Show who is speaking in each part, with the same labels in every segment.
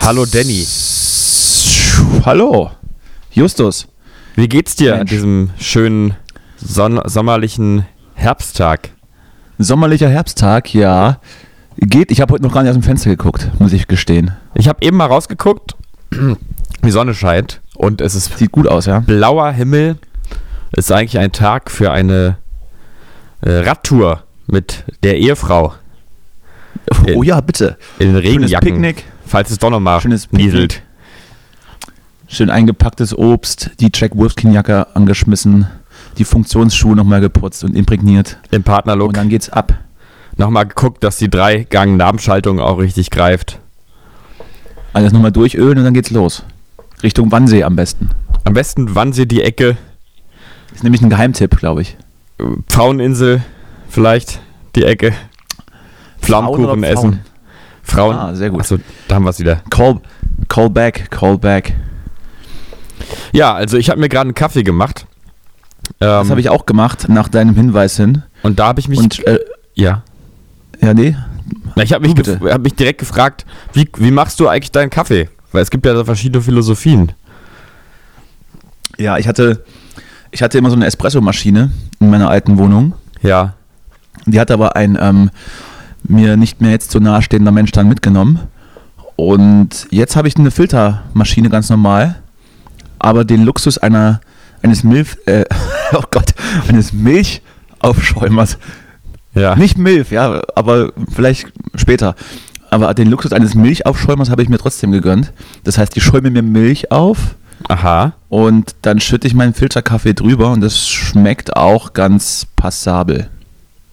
Speaker 1: Hallo Danny.
Speaker 2: Hallo, Justus.
Speaker 1: Wie geht's dir an
Speaker 2: Mensch.
Speaker 1: diesem schönen son sommerlichen Herbsttag?
Speaker 2: Sommerlicher Herbsttag, ja. Geht, ich habe heute noch gar nicht aus dem Fenster geguckt, muss ich gestehen.
Speaker 1: Ich habe eben mal rausgeguckt, die Sonne scheint und es ist
Speaker 2: Sieht gut aus, ja.
Speaker 1: blauer Himmel. Ist eigentlich ein Tag für eine äh, Radtour mit der Ehefrau
Speaker 2: Oh ja, bitte.
Speaker 1: in
Speaker 2: Schönes
Speaker 1: Regenjacken,
Speaker 2: Picknick,
Speaker 1: falls es doch noch mal
Speaker 2: Schönes Picknick.
Speaker 1: nieselt.
Speaker 2: schön eingepacktes Obst, die Jack Wolfskin-Jacke angeschmissen, die Funktionsschuhe nochmal geputzt und imprägniert.
Speaker 1: Im Partnerlook
Speaker 2: Und dann geht's ab.
Speaker 1: nochmal geguckt, dass die Drei-Gang-Nabenschaltung auch richtig greift.
Speaker 2: Alles nochmal durchölen und dann geht's los. Richtung Wannsee am besten.
Speaker 1: Am besten Wannsee die Ecke,
Speaker 2: Ist nämlich ein Geheimtipp, glaube ich.
Speaker 1: Pfaueninsel vielleicht die Ecke. Pflaumenkuchen essen. Frauen.
Speaker 2: Ah, sehr gut.
Speaker 1: Achso, da haben wir es wieder.
Speaker 2: Call, call back, call back.
Speaker 1: Ja, also ich habe mir gerade einen Kaffee gemacht.
Speaker 2: Das
Speaker 1: Ähm,
Speaker 2: habe ich auch gemacht, nach deinem Hinweis hin.
Speaker 1: und da habe ich mich.
Speaker 2: Und, äh,
Speaker 1: ja.
Speaker 2: ja, nee,
Speaker 1: Na, ich habe mich, hab mich direkt gefragt, wie, wie machst du eigentlich deinen Kaffee? Weil es gibt ja so verschiedene Philosophien.
Speaker 2: Ja, ich hatte, ich hatte immer so eine Espressomaschine in meiner alten Wohnung.
Speaker 1: Ja.
Speaker 2: Die hat aber ein ähm, mir nicht mehr jetzt so nahestehender Mensch dann mitgenommen. Und jetzt habe ich eine Filtermaschine ganz normal, aber den Luxus einer eines Milch, äh, oh Gott, eines Milchaufschäumers.
Speaker 1: Ja.
Speaker 2: Nicht Milch, ja, aber vielleicht später. Aber den Luxus eines Milchaufschäumers habe ich mir trotzdem gegönnt. Das heißt, ich schäume mir Milch auf
Speaker 1: Aha.
Speaker 2: und dann schütte ich meinen Filterkaffee drüber und das schmeckt auch ganz passabel.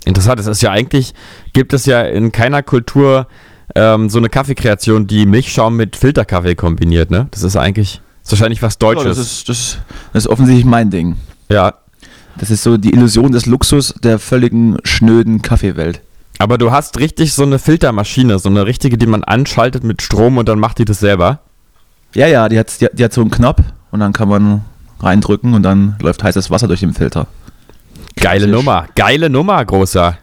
Speaker 1: Interessant. Es ist ja eigentlich, gibt es ja in keiner Kultur ähm, so eine Kaffeekreation, die Milchschaum mit Filterkaffee kombiniert, ne? Das ist eigentlich, ist wahrscheinlich was
Speaker 2: Ja,
Speaker 1: Deutsches.
Speaker 2: das, ist, das, das ist offensichtlich mein Ding.
Speaker 1: ja.
Speaker 2: Das ist so die Illusion des Luxus der völligen schnöden Kaffeewelt.
Speaker 1: Aber du hast richtig so eine Filtermaschine, so eine richtige, die man anschaltet mit Strom und dann macht die das selber.
Speaker 2: Ja, ja, die hat, die, die hat so einen Knopf und dann kann man reindrücken und dann läuft heißes Wasser durch den Filter.
Speaker 1: Geile. Nummer. Geile Nummer, großer.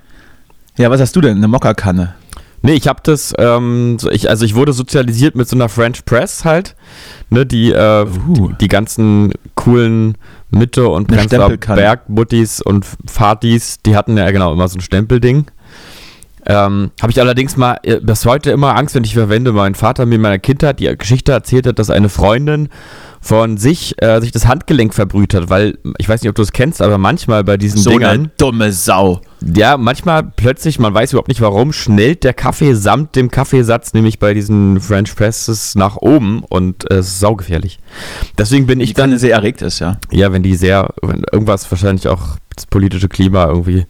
Speaker 2: Ja, was hast du denn? Eine Mokkakanne?
Speaker 1: Nee, ich habe das, ähm, ich, also ich wurde sozialisiert mit so einer French Press halt, ne, die, äh,
Speaker 2: Uh.
Speaker 1: die, die ganzen coolen Mitte- und Prenzlauer. Bergbuttis und Fatis, die hatten ja genau immer so ein Stempelding. Ähm, habe ich allerdings mal äh, bis heute immer Angst, wenn ich verwende. Mein Vater mir in meiner Kindheit die Geschichte erzählt hat, dass eine Freundin von sich äh, sich das Handgelenk verbrüht hat, weil ich weiß nicht, ob du es kennst, aber manchmal bei diesen Dingern
Speaker 2: dumme Sau.
Speaker 1: ja, manchmal plötzlich, man weiß überhaupt nicht warum, schnellt der Kaffee samt dem Kaffeesatz nämlich bei diesen French Presses nach oben und äh, es ist saugefährlich. Deswegen bin ich
Speaker 2: Die
Speaker 1: dann,
Speaker 2: sehr erregt ist, ja.
Speaker 1: ja, wenn die sehr, wenn irgendwas wahrscheinlich auch das politische Klima irgendwie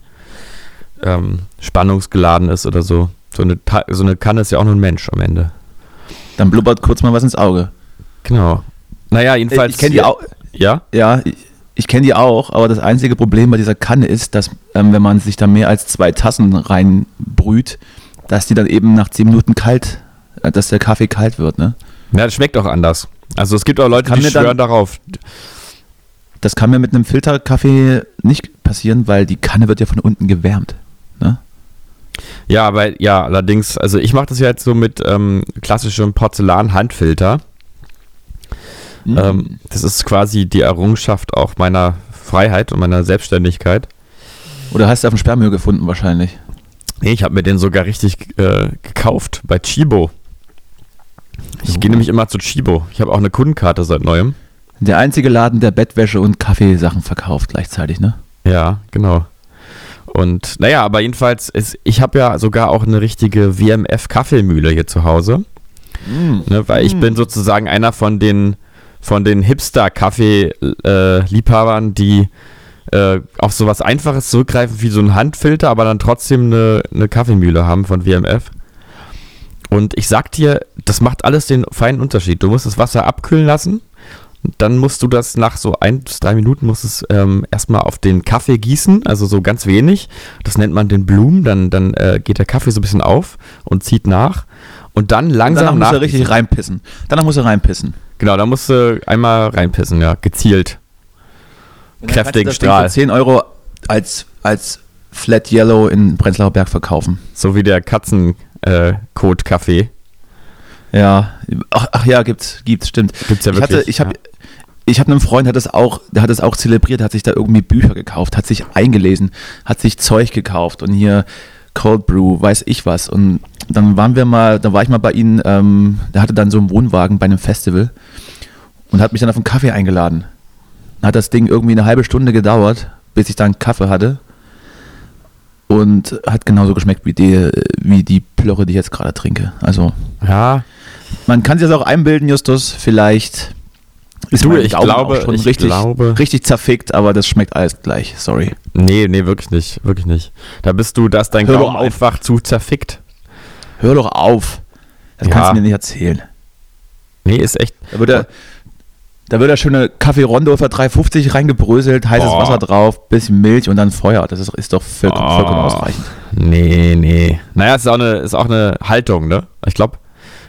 Speaker 1: ähm, spannungsgeladen ist oder so. So eine, so eine Kanne ist ja auch nur ein Mensch am Ende.
Speaker 2: Dann blubbert kurz mal was ins Auge.
Speaker 1: Genau. Naja, jedenfalls.
Speaker 2: ich kenne die auch.
Speaker 1: Ja?
Speaker 2: Ja, ich, ich kenne die auch, aber das einzige Problem bei dieser Kanne ist, dass ähm, wenn man sich da mehr als zwei Tassen reinbrüht, dass die dann eben nach zehn Minuten kalt, äh, dass der Kaffee kalt wird, ne?
Speaker 1: Ja, das schmeckt auch anders. Also es gibt auch Leute,
Speaker 2: Kann
Speaker 1: die
Speaker 2: mir dann-
Speaker 1: schwören darauf.
Speaker 2: Das kann mir mit einem Filterkaffee nicht passieren, weil die Kanne wird ja von unten gewärmt. Ne?
Speaker 1: Ja, aber ja, allerdings, also ich mache das ja jetzt so mit ähm, klassischem Porzellan-Handfilter.
Speaker 2: Mhm.
Speaker 1: Ähm, das ist quasi die Errungenschaft auch meiner Freiheit und meiner Selbstständigkeit.
Speaker 2: Oder hast du auf dem Sperrmüll gefunden wahrscheinlich?
Speaker 1: Nee, ich habe mir den sogar richtig äh, gekauft bei Chibo. Ich
Speaker 2: Oh.
Speaker 1: gehe nämlich immer zu Chibo. Ich habe auch eine Kundenkarte seit neuem.
Speaker 2: Der einzige Laden, der Bettwäsche und Kaffeesachen verkauft gleichzeitig, ne?
Speaker 1: Ja, genau. Und naja, aber jedenfalls, ist, ich habe ja sogar auch eine richtige WMF-Kaffeemühle hier zu Hause. Ne, weil ich
Speaker 2: Mm.
Speaker 1: bin sozusagen einer von den von den Hipster-Kaffee-Liebhabern, die äh, auf sowas Einfaches zurückgreifen wie so ein Handfilter, aber dann trotzdem eine, eine Kaffeemühle haben von WMF. Und ich sag dir, das macht alles den feinen Unterschied. Du musst das Wasser abkühlen lassen. Dann musst du das nach so ein bis drei Minuten musst es ähm, erstmal auf den Kaffee gießen, also so ganz wenig. Das nennt man den Blumen. Dann, dann äh, geht der Kaffee so ein bisschen auf und zieht nach. Und dann langsam
Speaker 2: Danach muss
Speaker 1: nach.
Speaker 2: er richtig reinpissen. Danach muss er reinpissen.
Speaker 1: Genau, da musst du einmal reinpissen, ja, gezielt. Kräftigen Strahl.
Speaker 2: Für 10 Euro als, als Flat Yellow in Prenzlauer Berg verkaufen.
Speaker 1: So wie der Katzenkot-Kaffee.
Speaker 2: Ja, ach, ach ja, gibt's, gibt's, stimmt.
Speaker 1: Gibt's ja
Speaker 2: ich hatte,
Speaker 1: wirklich,
Speaker 2: ich habe
Speaker 1: ja.
Speaker 2: ich habe einen Freund, hat das auch, der hat das auch zelebriert, hat sich da irgendwie Bücher gekauft, hat sich eingelesen, hat sich Zeug gekauft und hier Cold Brew, weiß ich was. Und dann waren wir mal, da war ich mal bei ihm, ähm, der hatte dann so einen Wohnwagen bei einem Festival und hat mich dann auf einen Kaffee eingeladen. Dann hat das Ding irgendwie eine halbe Stunde gedauert, bis ich dann Kaffee hatte. Und hat genauso geschmeckt wie die, wie die Plörre, die ich jetzt gerade trinke. Also,
Speaker 1: Ja,
Speaker 2: man kann sich das auch einbilden, Justus. Vielleicht ist
Speaker 1: Du, ich
Speaker 2: Gaumen
Speaker 1: glaube- ich
Speaker 2: richtig,
Speaker 1: glaube-
Speaker 2: richtig zerfickt, aber das schmeckt alles gleich. Sorry.
Speaker 1: nee, nee, wirklich nicht, wirklich nicht. Da bist du, da ist dein
Speaker 2: Hör
Speaker 1: Gaumen einfach zu zerfickt.
Speaker 2: Hör doch auf. Das
Speaker 1: Ja.
Speaker 2: kannst du mir nicht erzählen.
Speaker 1: Nee, ist echt.
Speaker 2: Da wird der, da wird der schöne Kaffee Rondo für 3,50 reingebröselt, heißes
Speaker 1: Boah.
Speaker 2: Wasser drauf, bisschen Milch und dann Feuer. Das ist, ist doch vollkommen,
Speaker 1: Oh.
Speaker 2: vollkommen ausreichend.
Speaker 1: Nee, nee. Naja, es ist auch eine, ist auch eine Haltung, ne? Ich glaube,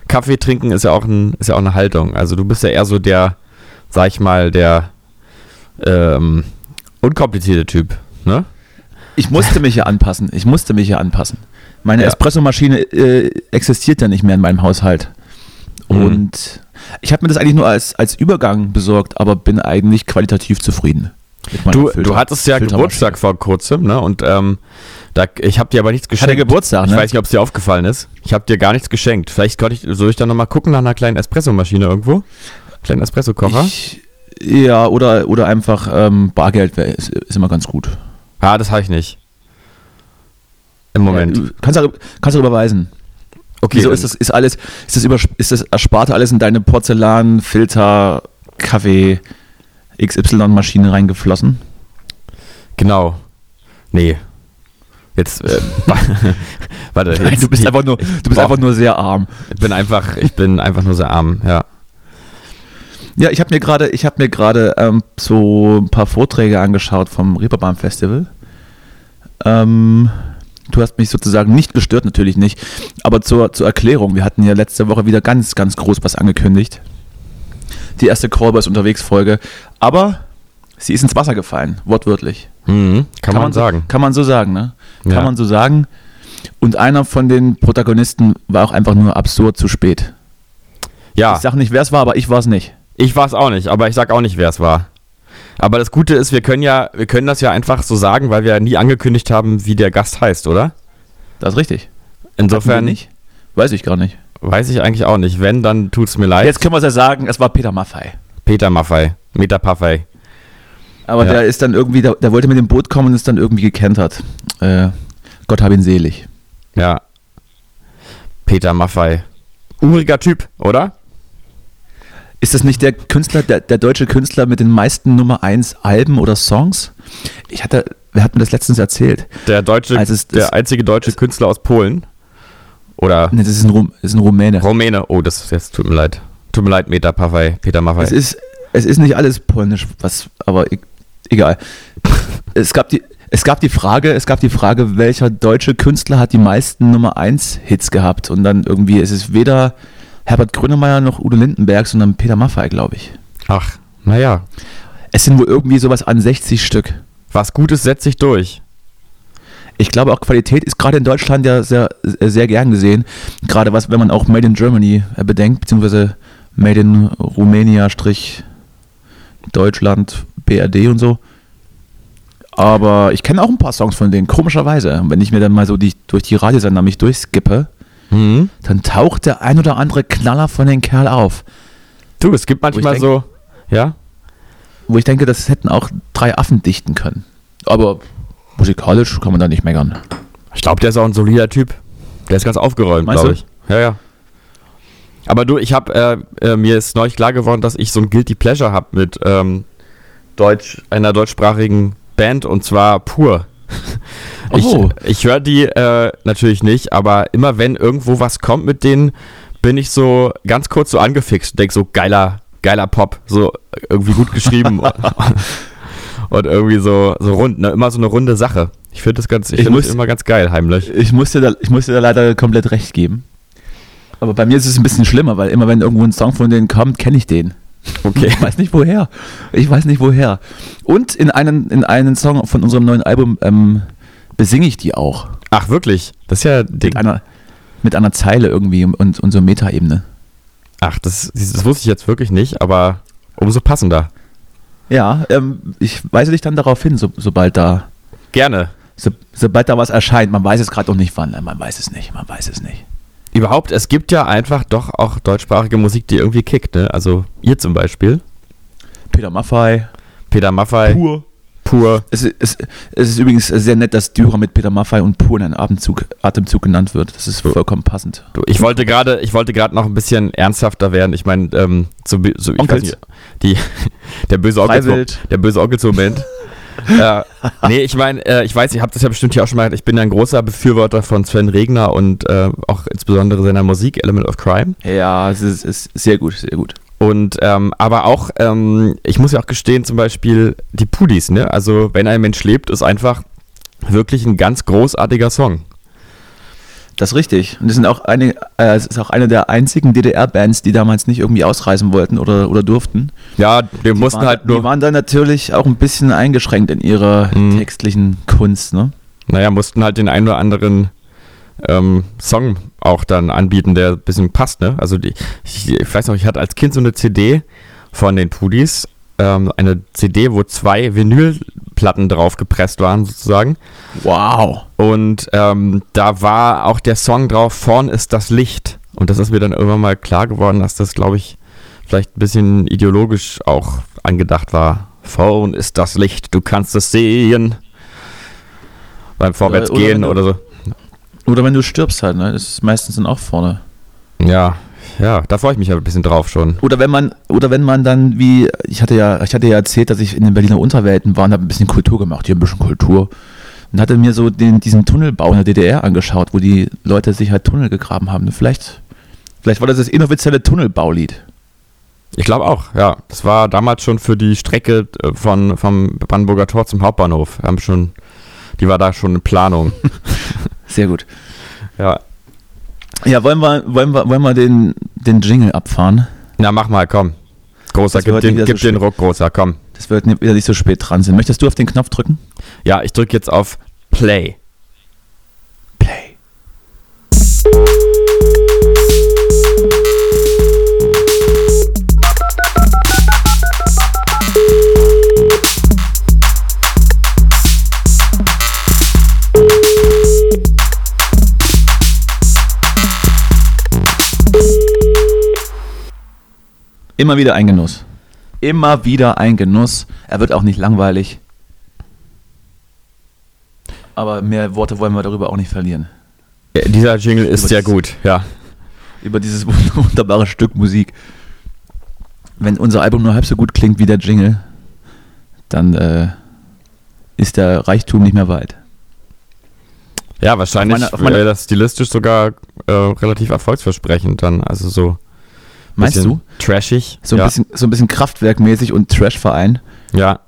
Speaker 1: Kaffee trinken ist ja auch ein, ist ja auch eine Haltung. Also du bist ja eher so der, sag ich mal, der ähm, unkomplizierte Typ, ne?
Speaker 2: Ich musste mich hier anpassen. Ich musste mich hier anpassen. Meine
Speaker 1: Ja.
Speaker 2: Espressomaschine äh, existiert ja nicht mehr in meinem Haushalt.
Speaker 1: Mhm.
Speaker 2: Und ich habe mir das eigentlich nur als, als Übergang besorgt, aber bin eigentlich qualitativ zufrieden.
Speaker 1: Du,
Speaker 2: Filter-
Speaker 1: du hattest ja. Geburtstag vor kurzem, ne? Und ähm, da, ich habe dir aber nichts geschenkt.
Speaker 2: Geburtstag,
Speaker 1: Ich
Speaker 2: ne?
Speaker 1: weiß nicht, ob es dir aufgefallen ist. Ich habe dir gar nichts geschenkt. Vielleicht konnte ich, soll ich da nochmal gucken nach einer kleinen Espressomaschine irgendwo? Kleinen Espressokocher?
Speaker 2: Ja, oder, oder einfach ähm, Bargeld wär, ist, ist immer ganz gut.
Speaker 1: Ah, das habe ich nicht. Im Moment.
Speaker 2: Ja, du kannst du kannst du überweisen.
Speaker 1: okay.
Speaker 2: Wieso ist das, ist alles, ist das, über, ist das Ersparte alles in deine Porzellan, Filter, Kaffee, XY-Maschine reingeflossen?
Speaker 1: Genau. Nee. Jetzt, äh, warte, jetzt,
Speaker 2: Nein, du bist einfach nur, du bist
Speaker 1: Boah.
Speaker 2: einfach nur sehr arm.
Speaker 1: ich bin einfach, ich bin einfach nur sehr arm, ja.
Speaker 2: Ja, ich habe mir gerade, ich habe mir gerade ähm, so ein paar Vorträge angeschaut vom Reeperbahn Festival. Ähm, du hast mich sozusagen nicht gestört, natürlich nicht. Aber zur, zur Erklärung, wir hatten ja letzte Woche wieder ganz, ganz groß was angekündigt. Die erste Callboys unterwegs Folge. Aber sie ist ins Wasser gefallen, wortwörtlich.
Speaker 1: Mhm, kann, man
Speaker 2: so,
Speaker 1: sagen.
Speaker 2: Kann man so sagen, ne? Kann
Speaker 1: Ja.
Speaker 2: man so sagen. Und einer von den Protagonisten war auch einfach nur absurd zu spät.
Speaker 1: Ja,
Speaker 2: Ich sag nicht, wer es war, aber ich war es nicht.
Speaker 1: Ich war es auch nicht, aber ich sag auch nicht, wer es war. Aber das Gute ist, wir können ja, wir können das ja einfach so sagen, weil wir ja nie angekündigt haben, wie der Gast heißt, oder?
Speaker 2: Das ist richtig.
Speaker 1: Insofern
Speaker 2: nicht? Weiß ich gar nicht.
Speaker 1: weiß ich eigentlich auch nicht. Wenn, dann tut's mir leid.
Speaker 2: Jetzt können wir es ja sagen, es war Peter Maffei.
Speaker 1: Peter Maffei, Meta Paffei.
Speaker 2: Aber
Speaker 1: Ja.
Speaker 2: der ist dann irgendwie, der, der wollte mit dem Boot kommen und ist dann irgendwie gekentert. Äh, Gott hab ihn selig.
Speaker 1: Ja. Peter Maffei. Uriger Typ, oder?
Speaker 2: Ist das nicht der Künstler, der, der deutsche Künstler mit den meisten Nummer 1 Alben oder Songs? Ich hatte, wer hat mir das letztens erzählt?
Speaker 1: Der deutsche,
Speaker 2: Also es-
Speaker 1: der
Speaker 2: das-
Speaker 1: einzige deutsche Künstler aus Polen. Oder
Speaker 2: Ne, das ist ein, Rum, ist ein Rumäne.
Speaker 1: Rumäne. Oh, das jetzt tut mir leid. Tut mir leid, Meta Paffei, Peter Maffei.
Speaker 2: Es ist, es ist nicht alles polnisch, was, aber e- egal. es gab die, es gab die Frage, es gab die Frage, welcher deutsche Künstler hat die meisten Nummer 1 Hits gehabt? Und dann irgendwie ist es weder Herbert Grönemeyer noch Udo Lindenberg, sondern Peter Maffay, glaube ich.
Speaker 1: Ach, naja.
Speaker 2: Es sind wohl irgendwie sowas an 60 Stück.
Speaker 1: Was Gutes setzt sich durch.
Speaker 2: Ich glaube auch Qualität ist gerade in Deutschland ja sehr, sehr gern gesehen. Gerade was, wenn man auch Made in Germany äh, bedenkt, beziehungsweise Made in Rumänia, Strich Deutschland, BRD und so. Aber ich kenne auch ein paar Songs von denen, komischerweise. Wenn ich mir dann mal so die, durch die Radiosender mich durchskippe,
Speaker 1: Mhm.
Speaker 2: dann taucht der ein oder andere Knaller von den Kerl auf.
Speaker 1: Du, es gibt manchmal
Speaker 2: denk-
Speaker 1: so. Ja?
Speaker 2: Wo ich denke, das hätten auch drei Affen dichten können. Aber musikalisch kann man da nicht meckern.
Speaker 1: Ich glaube, der ist auch ein solider Typ. Der ist ganz aufgeräumt, glaube ich. Ja, ja. Aber du, ich habe, äh, äh, mir ist neulich klar geworden, dass ich so ein Guilty Pleasure habe mit ähm, Deutsch, einer deutschsprachigen Band und zwar Pur. Ich,
Speaker 2: Oh.
Speaker 1: ich höre die äh, natürlich nicht, aber immer wenn irgendwo was kommt mit denen, bin ich so ganz kurz so angefixt und denk so geiler, geiler Pop, so irgendwie gut geschrieben und irgendwie so, so rund, ne? immer so eine runde Sache. Ich finde das ganz, ich,
Speaker 2: Ich
Speaker 1: finde das
Speaker 2: muss-
Speaker 1: immer ganz geil, heimlich.
Speaker 2: Ich musste, da, ich musste da leider komplett recht geben. Aber bei mir ist es ein bisschen schlimmer, weil immer wenn irgendwo ein Song von denen kommt, kenne ich den.
Speaker 1: Okay.
Speaker 2: Ich weiß nicht woher. Ich weiß nicht woher. Und in einen, in einen Song von unserem neuen Album ähm, besinge ich die auch.
Speaker 1: Ach, wirklich? Das ist ja Ding.
Speaker 2: Mit einer, mit einer Zeile irgendwie und, und so Metaebene.
Speaker 1: Ach, das, das wusste ich jetzt wirklich nicht, aber umso passender.
Speaker 2: Ja, ähm, ich weise dich dann darauf hin, so, sobald da
Speaker 1: Gerne.
Speaker 2: so, sobald da was erscheint. Man weiß es gerade noch nicht wann. Nein, Man weiß es nicht. Man weiß es nicht.
Speaker 1: Überhaupt, es gibt ja einfach doch auch deutschsprachige Musik, die irgendwie kickt, ne? Also ihr zum Beispiel,
Speaker 2: Peter Maffay.
Speaker 1: Peter Maffay,
Speaker 2: Pur.
Speaker 1: Pur.
Speaker 2: Es, ist- es, es ist übrigens sehr nett, dass Dürer mit Peter Maffay und Pur in einem Atemzug, Atemzug genannt wird. Das ist vollkommen passend.
Speaker 1: Du, ich wollte gerade, ich wollte gerade noch ein bisschen ernsthafter werden. Ich meine, ähm, so, so ich weiß
Speaker 2: Onkels.
Speaker 1: nicht, die, der böse Onkel,
Speaker 2: Freiwild.
Speaker 1: der böse Onkel-Moment. Äh, nee, ich meine, äh, ich weiß, ihr habt das ja bestimmt hier auch schon mal gesagt, ich bin ja ein großer Befürworter von Sven Regner und äh, auch insbesondere seiner Musik, Element of Crime.
Speaker 2: Ja, es ist, ist sehr gut, sehr gut.
Speaker 1: Und ähm, aber auch, ähm, ich muss ja auch gestehen, zum Beispiel die Pudis, ne? Also wenn ein Mensch lebt, ist einfach wirklich ein ganz großartiger Song.
Speaker 2: Das ist richtig. Und es sind auch eine, äh, es ist auch eine der einzigen DDR-Bands, die damals nicht irgendwie ausreisen wollten oder, oder durften.
Speaker 1: Ja, wir
Speaker 2: Die
Speaker 1: mussten
Speaker 2: waren,
Speaker 1: halt nur,
Speaker 2: Die waren dann natürlich auch ein bisschen eingeschränkt in ihrer
Speaker 1: Mhm.
Speaker 2: textlichen Kunst, ne?
Speaker 1: naja, mussten halt den einen oder anderen ähm, Song auch dann anbieten, der ein bisschen passt, ne? Also die, ich, ich weiß noch, ich hatte als Kind so eine CD von den Pudis, ähm, eine CD, wo zwei Vinylplatten drauf gepresst waren, sozusagen.
Speaker 2: Wow.
Speaker 1: Und ähm, da war auch der Song drauf, Vorn ist das Licht. Und das ist mir dann irgendwann mal klar geworden, dass das, glaube ich, vielleicht ein bisschen ideologisch auch angedacht war. Vorn ist das Licht, du kannst es sehen. Beim Vorwärtsgehen
Speaker 2: oder
Speaker 1: oder, so.
Speaker 2: Oder wenn du stirbst halt, ne? Das ist meistens dann auch vorne.
Speaker 1: Ja, ja, da freue ich mich aber ein bisschen drauf schon.
Speaker 2: Oder wenn man, oder wenn man dann wie, ich hatte ja, ich hatte ja erzählt, dass ich in den Berliner Unterwelten war und habe ein bisschen Kultur gemacht, hier ein bisschen Kultur. Und hatte mir so den, diesen Tunnelbau in der DDR angeschaut, wo die Leute sich halt Tunnel gegraben haben. Vielleicht, vielleicht war das das inoffizielle Tunnelbaulied.
Speaker 1: Ich glaube auch, ja. Das war damals schon für die Strecke äh, von, vom Brandenburger Tor zum Hauptbahnhof. Wir haben schon, die war da schon in Planung.
Speaker 2: Sehr gut.
Speaker 1: ja.
Speaker 2: Ja, wollen wir, wollen wir, wollen wir den, den Jingle abfahren?
Speaker 1: Na, mach mal, komm. Großer,
Speaker 2: Das
Speaker 1: gib den,
Speaker 2: wieder so
Speaker 1: gib den. Ruck, großer, komm.
Speaker 2: Das wird nicht- wieder nicht so spät dran sein. Möchtest du auf den Knopf drücken?
Speaker 1: Ja, ich drücke jetzt auf. Play.
Speaker 2: Immer wieder ein Genuss. Immer wieder ein Genuss. Er wird auch nicht langweilig. Aber mehr Worte wollen wir darüber auch nicht verlieren.
Speaker 1: Dieser Jingle ist sehr gut, ja.
Speaker 2: Über dieses wunderbare Stück Musik. Wenn unser Album nur halb so gut klingt wie der Jingle, dann äh, ist der Reichtum nicht mehr weit.
Speaker 1: Ja, wahrscheinlich wäre das stilistisch sogar äh, relativ erfolgsversprechend dann. Also so
Speaker 2: Meinst du?
Speaker 1: trashig.
Speaker 2: So ein,
Speaker 1: ja.
Speaker 2: bisschen, so ein bisschen kraftwerkmäßig und Trash-Verein.
Speaker 1: Ja.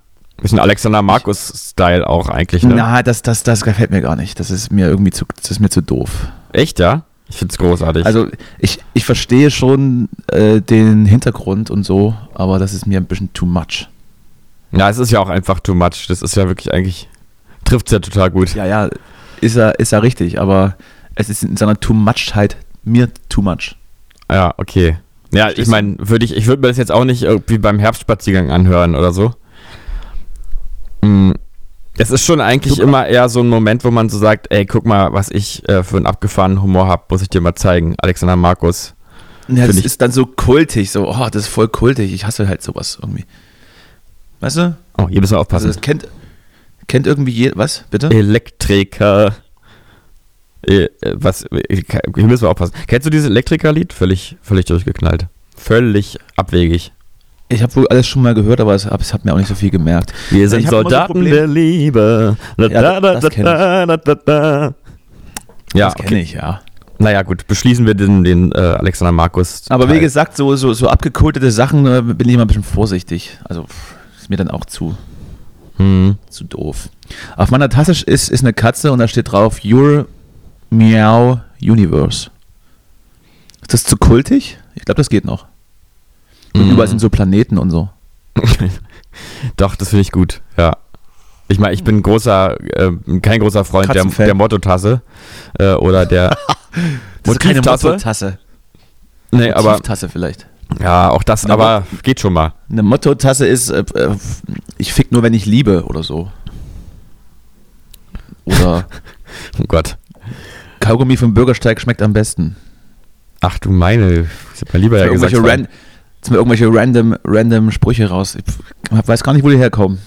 Speaker 1: Bisschen Alexander Markus-Style auch eigentlich, ne?
Speaker 2: Na, das, das, das gefällt mir gar nicht. Das ist mir irgendwie zu, das ist mir zu doof.
Speaker 1: Echt, ja? Ich find's großartig.
Speaker 2: Also ich, ich verstehe schon äh, den Hintergrund und so, aber das ist mir ein bisschen too much.
Speaker 1: ja, es ist ja auch einfach too much. Das ist ja wirklich eigentlich, trifft's ja total gut.
Speaker 2: Ja, ja, ist er, ist er richtig, aber es ist in seiner too muchheit mir too much.
Speaker 1: Ja, okay. Ja, ich meine, würde ich, ich würde mir das jetzt auch nicht irgendwie beim Herbstspaziergang anhören oder so. Mm, Es ist schon eigentlich immer eher so ein Moment, wo man so sagt, ey, guck mal, was ich äh, für einen abgefahrenen Humor habe, muss ich dir mal zeigen. Alexander Markus.
Speaker 2: Ja, das
Speaker 1: ich-
Speaker 2: ist dann so kultig, so, oh, das ist voll kultig. Ich hasse halt sowas irgendwie. Weißt du?
Speaker 1: Oh, hier müssen wir
Speaker 2: Also
Speaker 1: aufpassen.
Speaker 2: das kennt, kennt irgendwie je, was, bitte?
Speaker 1: Elektriker. Äh, äh, was, äh, hier müssen wir aufpassen. Kennst du dieses Elektriker-Lied? Völlig, völlig durchgeknallt. Völlig abwegig.
Speaker 2: Ich habe wohl alles schon mal gehört, aber es, es hat mir auch nicht so viel gemerkt.
Speaker 1: Wir sind
Speaker 2: ich hab immer so
Speaker 1: Soldaten
Speaker 2: Problem-
Speaker 1: der Liebe. Da,
Speaker 2: Ja,
Speaker 1: da, da,
Speaker 2: das kenn ich.
Speaker 1: Ja,
Speaker 2: das kenne
Speaker 1: okay.
Speaker 2: ich, ja.
Speaker 1: Naja, gut, beschließen wir den, den äh, Alexander Markus.
Speaker 2: Aber wie gesagt, so, so, so abgekultete Sachen äh, bin ich immer ein bisschen vorsichtig. Also pff, ist mir dann auch zu,
Speaker 1: Hm.
Speaker 2: zu doof. Auf meiner Tasse ist, ist eine Katze und da steht drauf Your Meow Universe. Ist das zu kultig? Ich glaube, das geht noch. Und
Speaker 1: Mhm.
Speaker 2: überall sind so Planeten und so.
Speaker 1: Doch, das finde ich gut, ja. Ich meine, ich bin großer, äh, kein großer Freund der, der Mottotasse äh, oder der Motivtasse.
Speaker 2: Motto-Tasse.
Speaker 1: Nee,
Speaker 2: Eine
Speaker 1: aber
Speaker 2: Tieftasse vielleicht.
Speaker 1: ja, auch das,
Speaker 2: Na,
Speaker 1: aber geht schon mal.
Speaker 2: Eine Motto-Tasse ist, äh, äh, ich fick nur, wenn ich liebe oder so. Oder
Speaker 1: Oh Gott.
Speaker 2: Kaugummi vom Bürgersteig schmeckt am besten.
Speaker 1: Ach du meine, ich hab mal lieber ja gesagt.
Speaker 2: irgendwelche, ran, jetzt mir irgendwelche random, random Sprüche raus. Ich weiß gar nicht, wo die herkommen.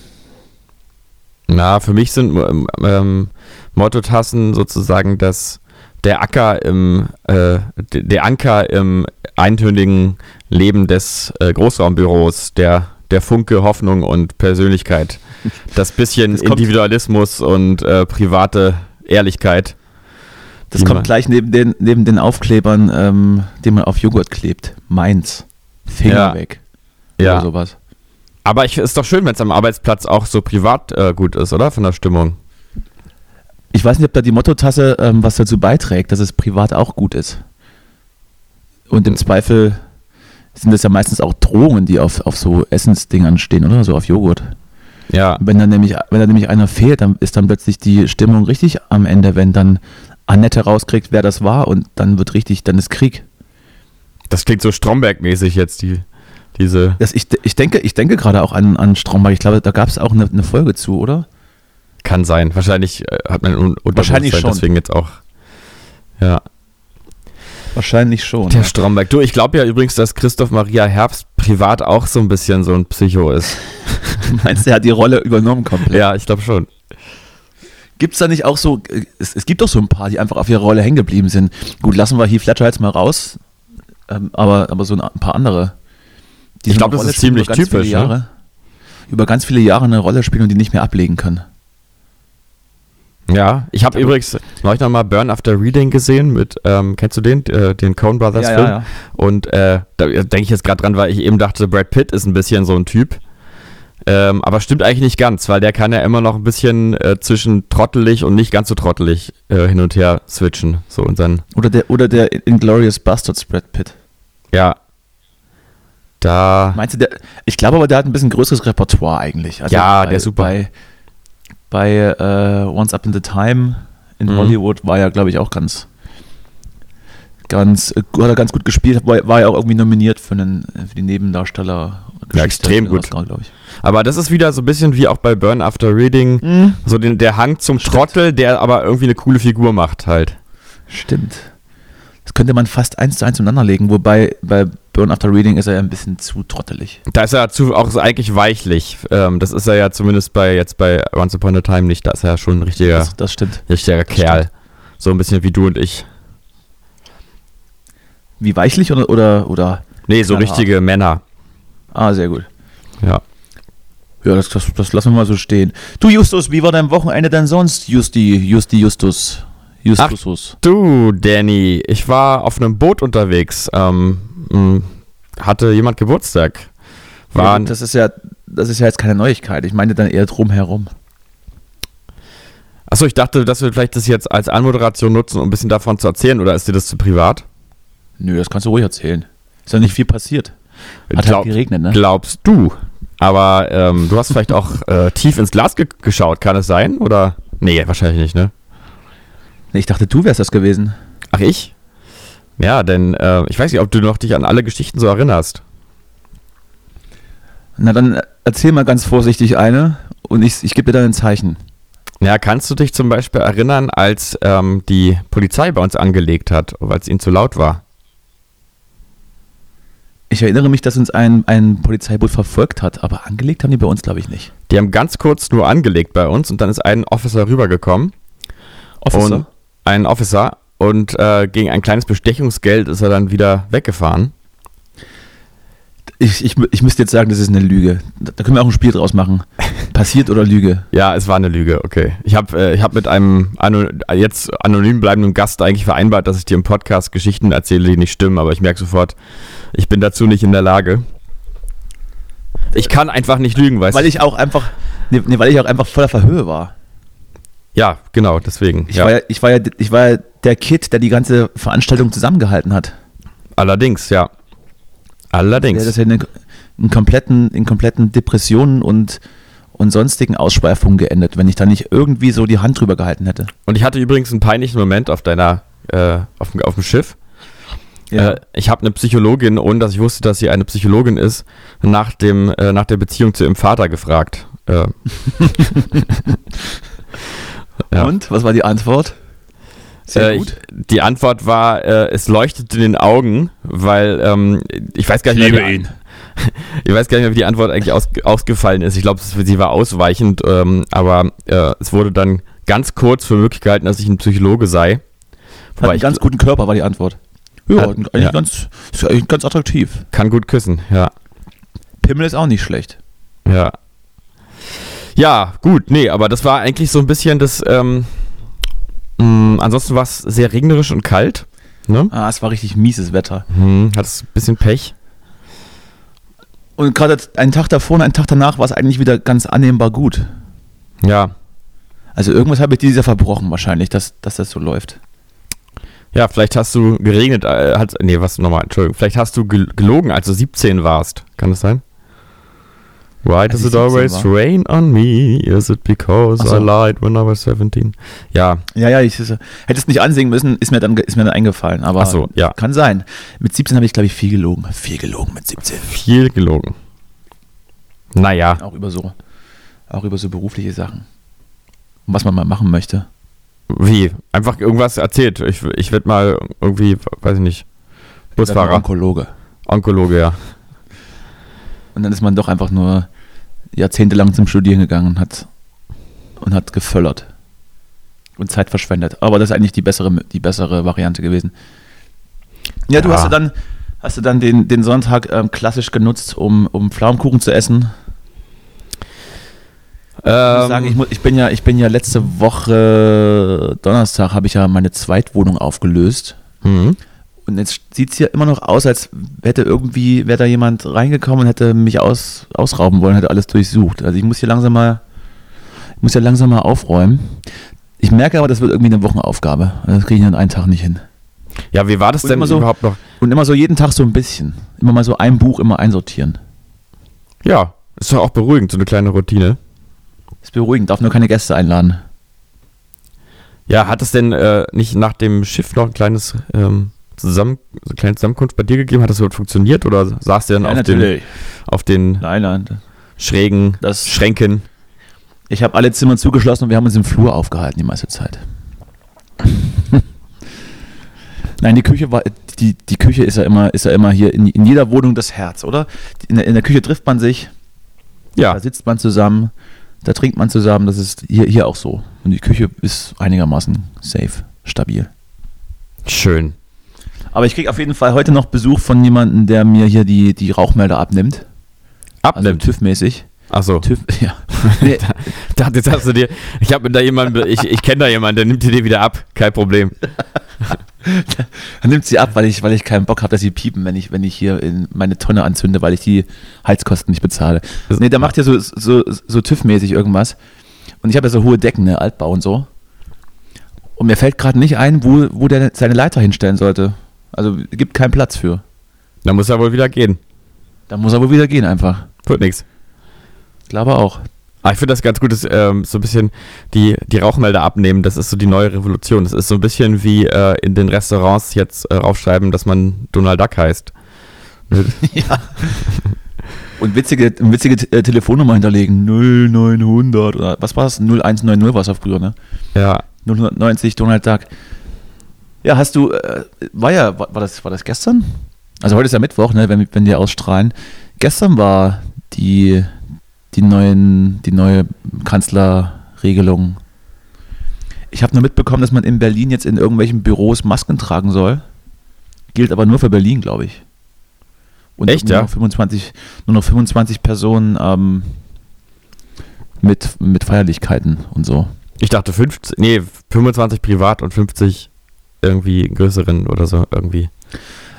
Speaker 1: Na, für mich sind ähm, ähm, Mottotassen sozusagen das der Acker im äh, der Anker im eintönigen Leben des äh, Großraumbüros, der der Funke Hoffnung und Persönlichkeit, das bisschen
Speaker 2: Das
Speaker 1: Individualismus und äh, private Ehrlichkeit.
Speaker 2: Das
Speaker 1: Die
Speaker 2: kommt gleich neben den, neben den Aufklebern, ähm, den man auf Joghurt klebt. Meins. Finger
Speaker 1: Ja.
Speaker 2: weg.
Speaker 1: Ja.
Speaker 2: Oder sowas.
Speaker 1: Aber ich ist doch schön, wenn es am Arbeitsplatz auch so privat äh, gut ist, oder? Von der Stimmung.
Speaker 2: Ich weiß nicht, ob da die Mottotasse ähm, was dazu beiträgt, dass es privat auch gut ist. Und im Zweifel sind das ja meistens auch Drohungen, die auf, auf so Essensdingern stehen, oder? So auf Joghurt.
Speaker 1: Ja.
Speaker 2: Wenn dann nämlich, wenn da nämlich einer fehlt, dann ist dann plötzlich die Stimmung richtig am Ende, wenn dann Annette rauskriegt, wer das war und dann wird richtig, dann ist Krieg.
Speaker 1: Das klingt so Stromberg-mäßig jetzt, die, diese.
Speaker 2: Das, ich, ich denke, ich denke gerade auch an, an Stromberg. Ich glaube, da gab es auch eine, eine Folge zu, oder?
Speaker 1: Kann sein. Wahrscheinlich äh, hat man un
Speaker 2: Wahrscheinlich schon.
Speaker 1: deswegen jetzt auch. Ja.
Speaker 2: Wahrscheinlich schon.
Speaker 1: Der Stromberg. Du, ich glaube ja übrigens, dass Christoph Maria Herbst privat auch so ein bisschen so ein Psycho ist.
Speaker 2: Meinst du, er hat die Rolle übernommen komplett?
Speaker 1: Ja, ich glaube schon.
Speaker 2: Gibt es da nicht auch so, äh, es, es gibt doch so ein paar, die einfach auf ihrer Rolle hängen geblieben sind. Gut, lassen wir Heath Ledger jetzt mal raus, ähm, aber, aber so ein, paar andere. Die
Speaker 1: Ich
Speaker 2: so
Speaker 1: glaub,
Speaker 2: eine
Speaker 1: das
Speaker 2: Rolle
Speaker 1: ist ziemlich
Speaker 2: über ganz viele
Speaker 1: typisch, ne?
Speaker 2: Jahre, Über ganz viele Jahre eine Rolle spielen und die nicht mehr ablegen können.
Speaker 1: Ja, ich habe übrigens neulich nochmal Burn After Reading gesehen mit, ähm, kennst du den? Äh, den Coen Brothers
Speaker 2: Ja, ja,
Speaker 1: Film.
Speaker 2: ja.
Speaker 1: Und äh, da denke ich jetzt gerade dran, weil ich eben dachte, Brad Pitt ist ein bisschen so ein Typ. Ähm, aber stimmt eigentlich nicht ganz, weil der kann ja immer noch ein bisschen äh, zwischen trottelig und nicht ganz so trottelig äh, hin und her switchen. So und dann,
Speaker 2: Oder der, oder der Inglourious Bastards Brad Pitt.
Speaker 1: ja. Da.
Speaker 2: Meinst du, der, ich glaube aber, der hat ein bisschen größeres Repertoire eigentlich. Also
Speaker 1: Ja,
Speaker 2: bei,
Speaker 1: der ist super.
Speaker 2: Bei, bei äh, Once Up in the Time in
Speaker 1: Mhm.
Speaker 2: Hollywood war er, glaube ich, auch ganz, ganz, äh, hat er ganz gut gespielt, war, war ja auch irgendwie nominiert für, einen, für die Nebendarsteller.
Speaker 1: Ja, extrem gut. Aber das ist wieder so ein bisschen wie auch bei Burn After Reading.
Speaker 2: Mhm.
Speaker 1: So den, der Hang zum Trottel, der aber irgendwie eine coole Figur macht halt.
Speaker 2: Stimmt. Das könnte man fast eins zu eins untereinander legen, wobei bei Burn After Reading ist er ja ein bisschen zu trottelig.
Speaker 1: Da ist er zu, auch so eigentlich weichlich. Ähm, das ist er ja zumindest bei jetzt bei Once Upon a Time nicht. Da ist er ja schon ein richtiger,
Speaker 2: Das, das stimmt.
Speaker 1: richtiger Kerl. So ein bisschen wie du und ich.
Speaker 2: Wie weichlich oder, oder, oder
Speaker 1: Nee, so richtige Männer.
Speaker 2: Ah, sehr gut.
Speaker 1: Ja.
Speaker 2: Ja, das, das, das lassen wir mal so stehen. Du Justus, wie war dein Wochenende denn sonst? Justi, Justi, Justus. Justus.
Speaker 1: Du, Danny, ich war auf einem Boot unterwegs. Ähm, mh, hatte jemand Geburtstag. War,
Speaker 2: Ja, das ist ja, das ist ja jetzt keine Neuigkeit. Ich meine dann eher drumherum.
Speaker 1: achso, ich dachte, dass wir vielleicht das jetzt als Anmoderation nutzen, um ein bisschen davon zu erzählen. Oder ist dir das zu privat?
Speaker 2: Nö, das kannst du ruhig erzählen. Ist ja nicht viel passiert. Hat
Speaker 1: Glaub-
Speaker 2: halt geregnet, ne?
Speaker 1: Glaubst du? Aber ähm, du hast vielleicht auch äh, tief ins Glas ge geschaut, kann es sein? Oder? Nee, wahrscheinlich nicht, ne?
Speaker 2: Ich dachte, du wärst das gewesen.
Speaker 1: Ach, ich? Ja, denn äh, ich weiß nicht, ob du noch dich an alle Geschichten so erinnerst.
Speaker 2: Na dann erzähl mal ganz vorsichtig eine und ich, ich gebe dir dann ein Zeichen.
Speaker 1: Ja, kannst du dich zum Beispiel erinnern, als ähm, die Polizei bei uns angelegt hat, weil es ihnen zu laut war?
Speaker 2: Ich erinnere mich, dass uns ein, ein Polizeiboot verfolgt hat, aber angelegt haben die bei uns, glaube ich, nicht.
Speaker 1: Die haben ganz kurz nur angelegt bei uns und dann ist ein Officer rübergekommen. Und ein Officer und äh, gegen ein kleines Bestechungsgeld ist er dann wieder weggefahren.
Speaker 2: Ich, ich, ich müsste jetzt sagen, das ist eine Lüge. Da können wir auch ein Spiel draus machen. Passiert oder Lüge?
Speaker 1: Ja, es war eine Lüge, okay. Ich habe äh, ich hab mit einem ano jetzt anonym bleibenden Gast eigentlich vereinbart, dass ich dir im Podcast Geschichten erzähle, die nicht stimmen, aber ich merke sofort, ich bin dazu nicht in der Lage. Ich kann einfach nicht lügen, weißt
Speaker 2: Weil
Speaker 1: du?
Speaker 2: ich auch einfach, nee, nee, weil ich auch einfach voller Verhöhe war.
Speaker 1: Ja, genau, deswegen.
Speaker 2: Ich,
Speaker 1: ja.
Speaker 2: war ja, ich, war ja, ich war ja der Kid, der die ganze Veranstaltung zusammengehalten hat.
Speaker 1: Allerdings, ja. Allerdings.
Speaker 2: Der das ja in, in, kompletten, in kompletten Depressionen und, und sonstigen Ausschweifungen geendet, wenn ich da nicht irgendwie so die Hand drüber gehalten hätte.
Speaker 1: Und ich hatte übrigens einen peinlichen Moment auf deiner, äh, auf, dem- auf dem Schiff. Äh, ich habe eine Psychologin, ohne dass ich wusste, dass sie eine Psychologin ist, nach, dem, äh, nach der Beziehung zu ihrem Vater gefragt. Äh, ja.
Speaker 2: Und, was war die Antwort?
Speaker 1: Sehr gut. Ich, die Antwort war, äh, es leuchtet in den Augen, weil ähm, ich weiß gar nicht mehr, wie, ich weiß gar nicht mehr, wie die Antwort eigentlich aus, ausgefallen ist. Ich glaube, sie war ausweichend, ähm, aber äh, es wurde dann ganz kurz für möglich gehalten, dass ich ein Psychologe sei.
Speaker 2: Hat einen ganz guten Körper, war die Antwort. Ja, hat, eigentlich ja. Ganz, ist eigentlich ganz attraktiv.
Speaker 1: Kann gut küssen, ja.
Speaker 2: Pimmel ist auch nicht schlecht.
Speaker 1: Ja. Ja, gut, nee, aber das war eigentlich so ein bisschen das. Ähm, mh, mm, ansonsten war es sehr regnerisch und kalt. Ne?
Speaker 2: Ah, es war richtig mieses Wetter.
Speaker 1: Hm, hat es ein bisschen Pech.
Speaker 2: Und gerade einen Tag davor und einen Tag danach war es eigentlich wieder ganz annehmbar gut.
Speaker 1: Ja.
Speaker 2: Also irgendwas habe ich dieses Jahr verbrochen wahrscheinlich, dass, dass das so läuft.
Speaker 1: Ja, vielleicht hast du geregnet, äh, hat, nee, was nochmal, Entschuldigung, vielleicht hast du gelogen, als du 17 warst. Kann das sein? Why does it always war? rain on me? Is it because so. I lied when I was 17? Ja.
Speaker 2: Ja, ja, ich hätte es nicht ansingen müssen, ist mir dann, ist mir dann eingefallen. Aber
Speaker 1: so, ja.
Speaker 2: kann sein. Mit 17 habe ich, glaube ich, viel gelogen. Viel gelogen mit 17.
Speaker 1: Viel gelogen. Naja.
Speaker 2: Auch über so, auch über so berufliche Sachen. Und was man mal machen möchte.
Speaker 1: Wie? Einfach irgendwas erzählt. Ich, ich werde mal irgendwie, weiß ich nicht,
Speaker 2: Busfahrer. Onkologe.
Speaker 1: Onkologe, ja.
Speaker 2: Und dann ist man doch einfach nur jahrzehntelang zum Studieren gegangen und hat, und hat geföllert. Und Zeit verschwendet. Aber das ist eigentlich die bessere, die bessere Variante gewesen. Ja, ja. du hast ja dann, hast du dann den, den Sonntag ähm, klassisch genutzt, um, um Pflaumenkuchen zu essen. Ähm, ich, sagen, ich, ich, bin ja, ich bin ja letzte Woche Donnerstag habe ich ja meine Zweitwohnung aufgelöst. Mhm. Und jetzt sieht es hier immer noch aus, als hätte irgendwie, wäre da jemand reingekommen und hätte mich aus, ausrauben wollen, hätte alles durchsucht. Also ich muss hier langsam mal, ich muss ja langsam mal aufräumen. Ich merke aber, das wird irgendwie eine Wochenaufgabe. Also das kriege ich an einem Tag nicht hin.
Speaker 1: Ja, wie war das und denn
Speaker 2: so,
Speaker 1: überhaupt noch?
Speaker 2: Und immer so jeden Tag so ein bisschen. Immer mal so ein Buch immer einsortieren.
Speaker 1: Ja, ist doch auch beruhigend, so eine kleine Routine.
Speaker 2: Ist beruhigend, darf nur keine Gäste einladen.
Speaker 1: Ja, hat es denn äh, nicht nach dem Schiff noch ein kleines ähm, zusammen, so eine kleine Zusammenkunft bei dir gegeben? Hat das überhaupt funktioniert oder saß du dann ja, auf, den, auf den
Speaker 2: nein, nein.
Speaker 1: schrägen
Speaker 2: das,
Speaker 1: Schränken?
Speaker 2: Ich habe alle Zimmer zugeschlossen und wir haben uns im Flur aufgehalten die meiste Zeit. Nein, die Küche war, die, die Küche ist ja immer, ist ja immer hier in, in jeder Wohnung das Herz, oder? In der, in der Küche trifft man sich,
Speaker 1: ja.
Speaker 2: da sitzt man zusammen, da trinkt man zusammen, das ist hier, hier auch so. Und die Küche ist einigermaßen safe, stabil.
Speaker 1: Schön.
Speaker 2: Aber ich kriege auf jeden Fall heute noch Besuch von jemandem, der mir hier die, die Rauchmelder abnimmt.
Speaker 1: Abnimmt?
Speaker 2: Also TÜV-mäßig.
Speaker 1: Achso.
Speaker 2: TÜV, ja.
Speaker 1: Nee. da, jetzt hast du dir, ich habe da jemanden, ich, ich kenne da jemanden, der nimmt dir wieder ab. Kein Problem.
Speaker 2: er nimmt sie ab, weil ich, weil ich keinen Bock habe, dass sie piepen, wenn ich, wenn ich hier in meine Tonne anzünde, weil ich die Heizkosten nicht bezahle. Nee, der macht ja so, so, so TÜV-mäßig irgendwas. Und ich habe ja so hohe Decken, ne, Altbau und so. Und mir fällt gerade nicht ein, wo, wo der seine Leiter hinstellen sollte. Also gibt keinen Platz für.
Speaker 1: Dann muss er wohl wieder gehen.
Speaker 2: Dann muss er wohl wieder gehen einfach.
Speaker 1: Wird nichts.
Speaker 2: Glaube auch.
Speaker 1: Ah, ich finde das ganz gut, dass, ähm, so ein bisschen die, die Rauchmelder abnehmen. Das ist so die neue Revolution. Das ist so ein bisschen wie äh, in den Restaurants jetzt äh, raufschreiben, dass man Donald Duck heißt.
Speaker 2: ja. Und witzige, witzige äh, Telefonnummer hinterlegen. 0900 oder was war das? 0190 war es ja früher, ne?
Speaker 1: Ja.
Speaker 2: 090 Donald Duck. Ja, hast du, äh, war ja, war, war, das, war das gestern? Also heute ist ja Mittwoch, ne, wenn, wenn wir ausstrahlen. Gestern war die, die, neuen, die neue Kanzlerregelung. Ich habe nur mitbekommen, dass man in Berlin jetzt in irgendwelchen Büros Masken tragen soll. Gilt aber nur für Berlin, glaube ich. Und
Speaker 1: Echt,
Speaker 2: nur
Speaker 1: ja?
Speaker 2: Noch 25, nur noch 25 Personen ähm, mit, mit Feierlichkeiten und so.
Speaker 1: Ich dachte 50, nee, 25 privat und 50 irgendwie größeren oder so irgendwie.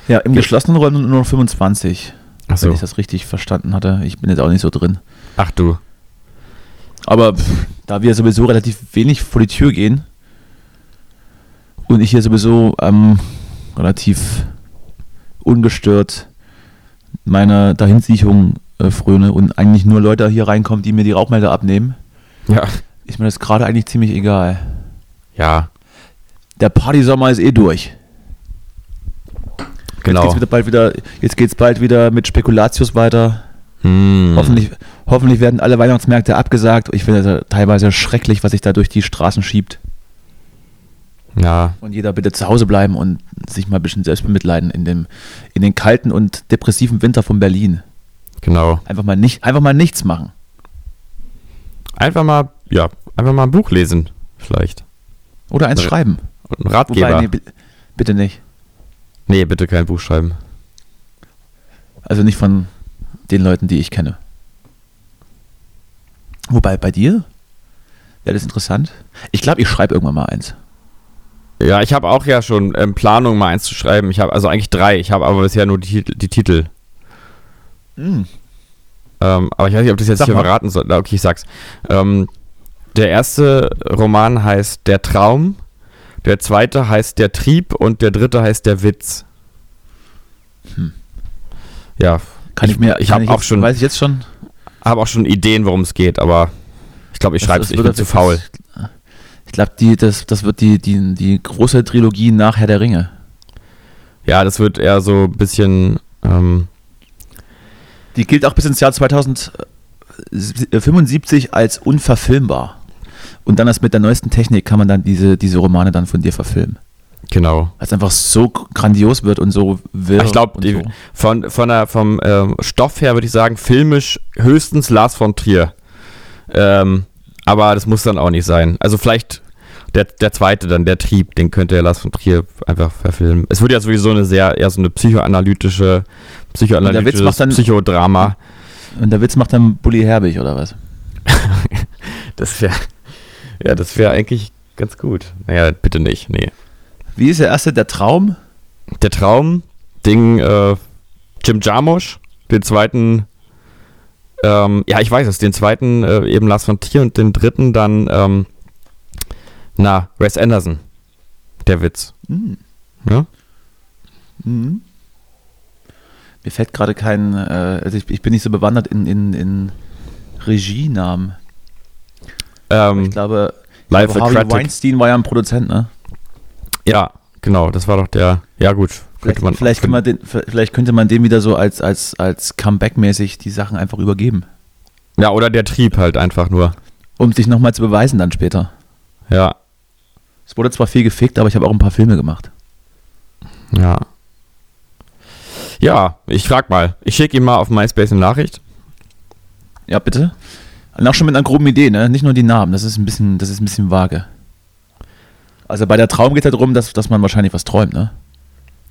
Speaker 2: Ja, im geschlossenen Raum nur noch 25.
Speaker 1: Ach so.
Speaker 2: Wenn ich das richtig verstanden hatte. Ich bin jetzt auch nicht so drin.
Speaker 1: Ach du.
Speaker 2: Aber pff, da wir sowieso relativ wenig vor die Tür gehen und ich hier sowieso ähm, relativ ungestört meiner Dahinsicherung äh, fröne und eigentlich nur Leute hier reinkommen, die mir die Rauchmelder abnehmen,
Speaker 1: ja.
Speaker 2: ist mir das gerade eigentlich ziemlich egal.
Speaker 1: Ja,
Speaker 2: der Partysommer ist eh durch.
Speaker 1: Genau.
Speaker 2: Jetzt geht's wieder bald wieder, jetzt geht's bald wieder mit Spekulatius weiter.
Speaker 1: Hm.
Speaker 2: Hoffentlich, hoffentlich werden alle Weihnachtsmärkte abgesagt. Ich finde das teilweise schrecklich, was sich da durch die Straßen schiebt.
Speaker 1: Ja,
Speaker 2: Und jeder bitte zu Hause bleiben und sich mal ein bisschen selbst bemitleiden in dem, in den kalten und depressiven Winter von Berlin.
Speaker 1: genau.
Speaker 2: Einfach mal nicht, einfach mal nichts machen.
Speaker 1: Einfach mal, ja, einfach mal ein Buch lesen, vielleicht.
Speaker 2: Oder eins
Speaker 1: Ja.
Speaker 2: schreiben.
Speaker 1: Und ein Ratgeber.
Speaker 2: Wobei, nee,
Speaker 1: nee,
Speaker 2: bi- bitte nicht.
Speaker 1: bitte kein Buch schreiben.
Speaker 2: Also nicht von den Leuten, die ich kenne. Wobei, bei dir? Wäre das interessant? Ich glaube, ich schreibe irgendwann mal eins.
Speaker 1: Ja, ich habe auch ja schon ähm, Planung, mal eins zu schreiben. Ich habe also eigentlich drei. Ich habe aber bisher nur die, Titel- die Titel. Ähm, aber ich weiß nicht, ob das jetzt
Speaker 2: Sag
Speaker 1: hier
Speaker 2: mal.
Speaker 1: verraten soll. Okay, ich sag's. Ähm, der erste Roman heißt Der Traum, der zweite heißt Der Trieb und der dritte heißt Der Witz.
Speaker 2: Hm.
Speaker 1: Ja,
Speaker 2: Kann ich, mir,
Speaker 1: ich habe auch
Speaker 2: jetzt-
Speaker 1: schon,
Speaker 2: Weiß ich jetzt schon?
Speaker 1: habe auch schon Ideen, worum es geht, aber ich glaube, ich
Speaker 2: Das-
Speaker 1: schreibe
Speaker 2: das
Speaker 1: es. Ich bin
Speaker 2: das-
Speaker 1: zu faul.
Speaker 2: Ich glaube, die, das, das wird die, die, die große Trilogie nach Herr der Ringe.
Speaker 1: Ja, das wird eher so ein bisschen. Ähm,
Speaker 2: Die gilt auch bis ins Jahr 2075 als unverfilmbar. Und dann erst mit der neuesten Technik kann man dann diese, diese Romane dann von dir verfilmen.
Speaker 1: genau.
Speaker 2: Weil es einfach so grandios wird und so wirr.
Speaker 1: Ich glaube,
Speaker 2: so.
Speaker 1: von, von der, vom ähm, Stoff her würde ich sagen, filmisch höchstens Lars von Trier. Ähm, aber das muss dann auch nicht sein. Also vielleicht der, der zweite dann, der Trieb, den könnte der Lars von Trier einfach verfilmen. Es wird ja sowieso eine sehr, eher so eine psychoanalytische, psychoanalytisches
Speaker 2: macht dann-
Speaker 1: Psychodrama.
Speaker 2: Und der Witz macht dann Bully Herbig oder was?
Speaker 1: Das wäre, ja, das wäre eigentlich ganz gut. Naja, bitte nicht, nee.
Speaker 2: Wie ist der erste? Der Traum?
Speaker 1: Der Traum, Ding, äh, Jim Jarmusch, den zweiten, ähm, ja, ich weiß es, den zweiten äh, eben Lars von Trier und den dritten dann, ähm, na, Wes Anderson, der Witz.
Speaker 2: Hm.
Speaker 1: Ja?
Speaker 2: Mhm. Mir fällt gerade kein, äh, also ich, ich bin nicht so bewandert in, in, in Regienamen.
Speaker 1: Ähm,
Speaker 2: Ich glaube,
Speaker 1: Live
Speaker 2: aber Harvey. Weinstein war ja ein Produzent, ne?
Speaker 1: Ja, genau, das war doch der, ja gut,
Speaker 2: Vielleicht, vielleicht, kann man den, vielleicht könnte man dem wieder so als, als, als Comeback-mäßig die Sachen einfach übergeben.
Speaker 1: ja, oder der Trieb halt einfach nur.
Speaker 2: Um sich nochmal zu beweisen dann später.
Speaker 1: Ja,
Speaker 2: Es wurde zwar viel gefickt, aber ich habe auch ein paar Filme gemacht.
Speaker 1: ja. Ja, ich frag mal. Ich schicke ihm mal auf MySpace eine Nachricht.
Speaker 2: Ja, bitte? Und auch schon mit einer groben Idee, ne? Nicht nur die Namen, das ist ein bisschen, das ist ein bisschen vage. Also bei der Traum geht es ja darum, dass, dass man wahrscheinlich was träumt, ne?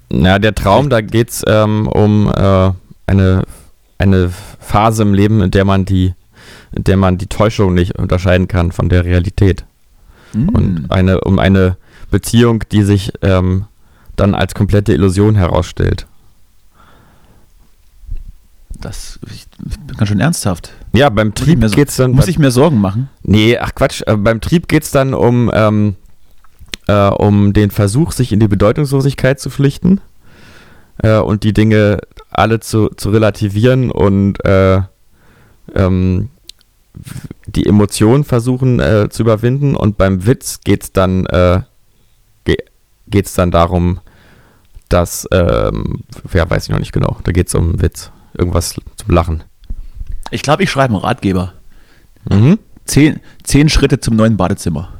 Speaker 1: Na, der Traum, da geht es ähm, um äh, eine, eine Phase im Leben, in der man die, in der man die Täuschung nicht unterscheiden kann von der Realität.
Speaker 2: Hm.
Speaker 1: Und eine, um eine Beziehung, die sich ähm, dann als komplette Illusion herausstellt.
Speaker 2: das ich, ich bin ganz schön ernsthaft.
Speaker 1: Ja, beim Trieb
Speaker 2: so-
Speaker 1: geht's dann.
Speaker 2: Muss
Speaker 1: bei-
Speaker 2: ich mir Sorgen machen?
Speaker 1: Nee, ach Quatsch. Äh, beim Trieb geht es dann um, ähm, äh, um den Versuch, sich in die Bedeutungslosigkeit zu flüchten äh, und die Dinge alle zu, zu relativieren und äh, ähm, die Emotionen versuchen äh, zu überwinden. Und beim Witz geht es dann, äh, ge geht's dann darum, dass, ähm, ja, weiß ich noch nicht genau, da geht es um Witz. Irgendwas zum Lachen.
Speaker 2: Ich glaube, ich schreibe einen Ratgeber.
Speaker 1: Mhm.
Speaker 2: Zehn, zehn Schritte zum neuen Badezimmer.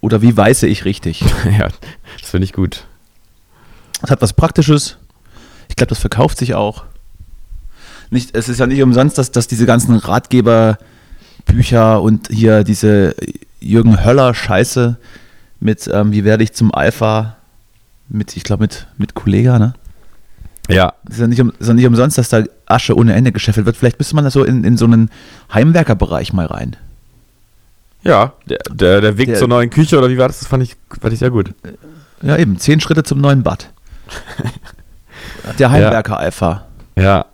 Speaker 2: Oder wie weiße ich richtig?
Speaker 1: ja, das finde ich gut.
Speaker 2: Es hat was Praktisches. Ich glaube, das verkauft sich auch. Nicht, es ist ja nicht umsonst, dass, dass diese ganzen Ratgeberbücher und hier diese Jürgen Höller-Scheiße mit ähm, Wie werde ich zum Alpha mit, ich glaube, mit, mit Kollega, ne?
Speaker 1: Ja,
Speaker 2: Es ist ja, nicht, um- ist ja nicht umsonst, dass da Asche ohne Ende gescheffelt wird. Vielleicht müsste man da so in, in so einen Heimwerkerbereich mal rein.
Speaker 1: Ja, der, der, der Weg
Speaker 2: Der-
Speaker 1: zur neuen Küche oder wie war das? Das fand ich, fand ich sehr gut.
Speaker 2: Ja, eben. Zehn Schritte zum neuen Bad. Der Heimwerker-Alpha.
Speaker 1: Ja,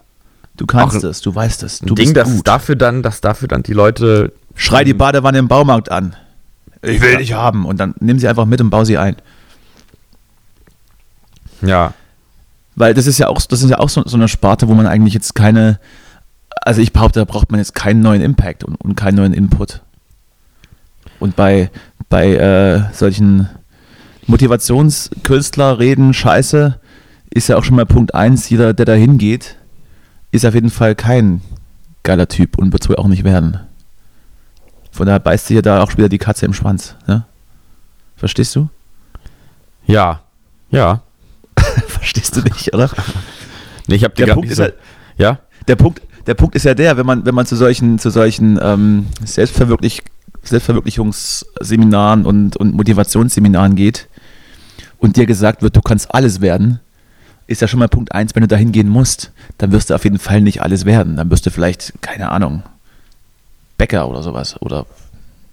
Speaker 2: Du kannst
Speaker 1: Auch
Speaker 2: es, du weißt es. Du
Speaker 1: Ding,
Speaker 2: bist
Speaker 1: das
Speaker 2: gut.
Speaker 1: dafür dann, dass dafür dann die Leute.
Speaker 2: Schrei die Badewanne im Baumarkt an. Ich will dich haben. Und dann nimm sie einfach mit und bau sie ein.
Speaker 1: Ja,
Speaker 2: Weil das ist ja auch, das ist ja auch so, so eine Sparte, wo man eigentlich jetzt keine, also ich behaupte, da braucht man jetzt keinen neuen Impact und, und keinen neuen Input. Und bei, bei äh, solchen Motivationskünstler reden Scheiße ist ja auch schon mal Punkt 1, jeder, der da hingeht, ist auf jeden Fall kein geiler Typ und wird wohl auch nicht werden. Von daher beißt dir da auch wieder die Katze im Schwanz. Ne? Verstehst du?
Speaker 1: Ja, ja.
Speaker 2: Verstehst du nicht, oder?
Speaker 1: Nee, ich habe
Speaker 2: Der Punkt, ist ja,
Speaker 1: ja?
Speaker 2: der, Punkt, der Punkt ist ja der, wenn man, wenn man zu solchen, zu solchen ähm, Selbstverwirklich, Selbstverwirklichungsseminaren und, und Motivationsseminaren geht und dir gesagt wird, du kannst alles werden, ist ja schon mal Punkt 1, wenn du da hingehen musst, dann wirst du auf jeden Fall nicht alles werden. Dann wirst du vielleicht, keine Ahnung, Bäcker oder sowas oder,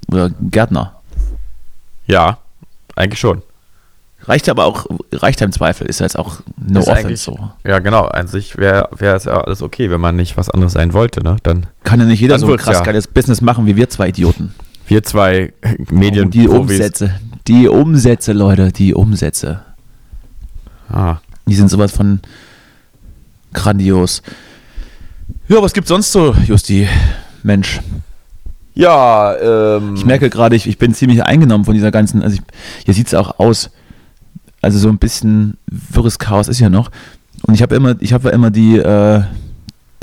Speaker 2: oder Gärtner.
Speaker 1: Ja, eigentlich schon.
Speaker 2: Reicht aber auch, reicht ja im Zweifel, ist ja jetzt auch no
Speaker 1: Ist
Speaker 2: offense so.
Speaker 1: Ja, genau. An sich wäre wär es ja alles okay, wenn man nicht was anderes sein wollte, ne? Dann
Speaker 2: Kann ja nicht jeder so ein krass
Speaker 1: ja.
Speaker 2: geiles Business machen wie wir zwei Idioten.
Speaker 1: wir zwei Medien.
Speaker 2: Und die Umsätze, die Umsätze, Leute, die Umsätze.
Speaker 1: Ah.
Speaker 2: Die sind sowas von grandios. Ja, was gibt's sonst so, Justi? Mensch,
Speaker 1: Ja, ähm.
Speaker 2: ich merke gerade, ich, ich bin ziemlich eingenommen von dieser ganzen, also ich, hier sieht's auch aus. Also so ein bisschen wirres Chaos ist ja noch. Und ich habe immer, ich habe immer die, äh,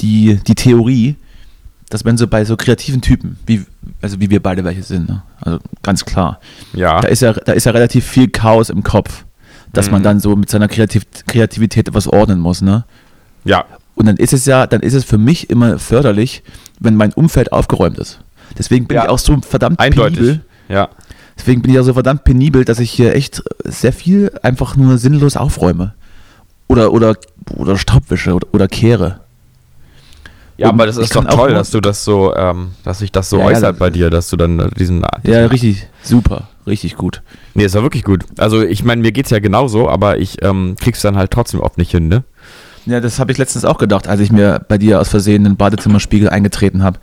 Speaker 2: die, die Theorie, dass wenn so bei so kreativen Typen, wie, also wie wir beide welche sind, ne? also ganz klar,
Speaker 1: ja.
Speaker 2: da ist ja, da ist ja relativ viel Chaos im Kopf, dass man
Speaker 1: Mhm.
Speaker 2: dann so mit seiner Kreativ Kreativität etwas ordnen muss, ne?
Speaker 1: Ja.
Speaker 2: Und dann ist es ja, dann ist es für mich immer förderlich, wenn mein Umfeld aufgeräumt ist. Deswegen bin
Speaker 1: Ja.
Speaker 2: ich auch so verdammt
Speaker 1: Eindeutig.
Speaker 2: penibel.
Speaker 1: Ja.
Speaker 2: Deswegen bin ich auch so verdammt penibel, dass ich hier echt sehr viel einfach nur sinnlos aufräume. Oder, oder, oder Staubwische oder, oder kehre.
Speaker 1: Ja,
Speaker 2: Und
Speaker 1: aber das ist doch toll, dass du das so, ähm, dass sich das so
Speaker 2: Ja, ja,
Speaker 1: äußert
Speaker 2: das-
Speaker 1: bei dir, dass du dann äh, diesen.
Speaker 2: Ja,
Speaker 1: diesen
Speaker 2: richtig, super, richtig gut.
Speaker 1: Nee, ist ja wirklich gut. Also ich meine, mir geht's ja genauso, aber ich ähm, krieg's dann halt trotzdem oft nicht hin, ne?
Speaker 2: Ja, das habe ich letztens auch gedacht, als ich mir bei dir aus Versehen den Badezimmerspiegel eingetreten habe.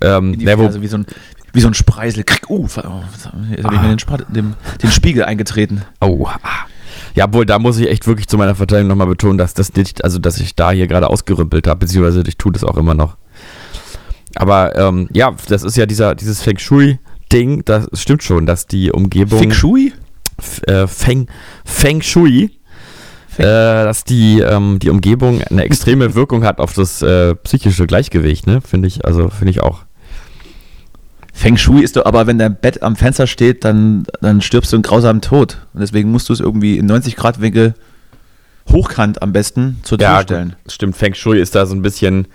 Speaker 1: Ähm,
Speaker 2: die
Speaker 1: wo,
Speaker 2: Ferse, wie, so ein, wie so ein Spreisel. Krieg, uh, oh, jetzt habe ich mir den, Spad- dem, den Spiegel eingetreten.
Speaker 1: oh, ah. Ja, wohl, da muss ich echt wirklich zu meiner Verteidigung nochmal betonen, dass das nicht, also dass ich da hier gerade ausgerümpelt habe, beziehungsweise ich tue das auch immer noch. Aber ähm, ja, das ist ja dieser, dieses Feng Shui-Ding, das stimmt schon, dass die Umgebung.
Speaker 2: Feng Shui?
Speaker 1: F- äh, Feng, Feng Shui, Äh, dass die, ähm, die Umgebung eine extreme Wirkung hat auf das äh, psychische Gleichgewicht, ne? Finde ich, also finde ich auch.
Speaker 2: Feng Shui ist doch, aber wenn dein Bett am Fenster steht, dann, dann stirbst du einen grausamen Tod. Und deswegen musst du es irgendwie in 90 Grad Winkel hochkant am besten zur Tür
Speaker 1: Ja,
Speaker 2: stellen.
Speaker 1: stimmt. Feng Shui ist da so ein bisschen,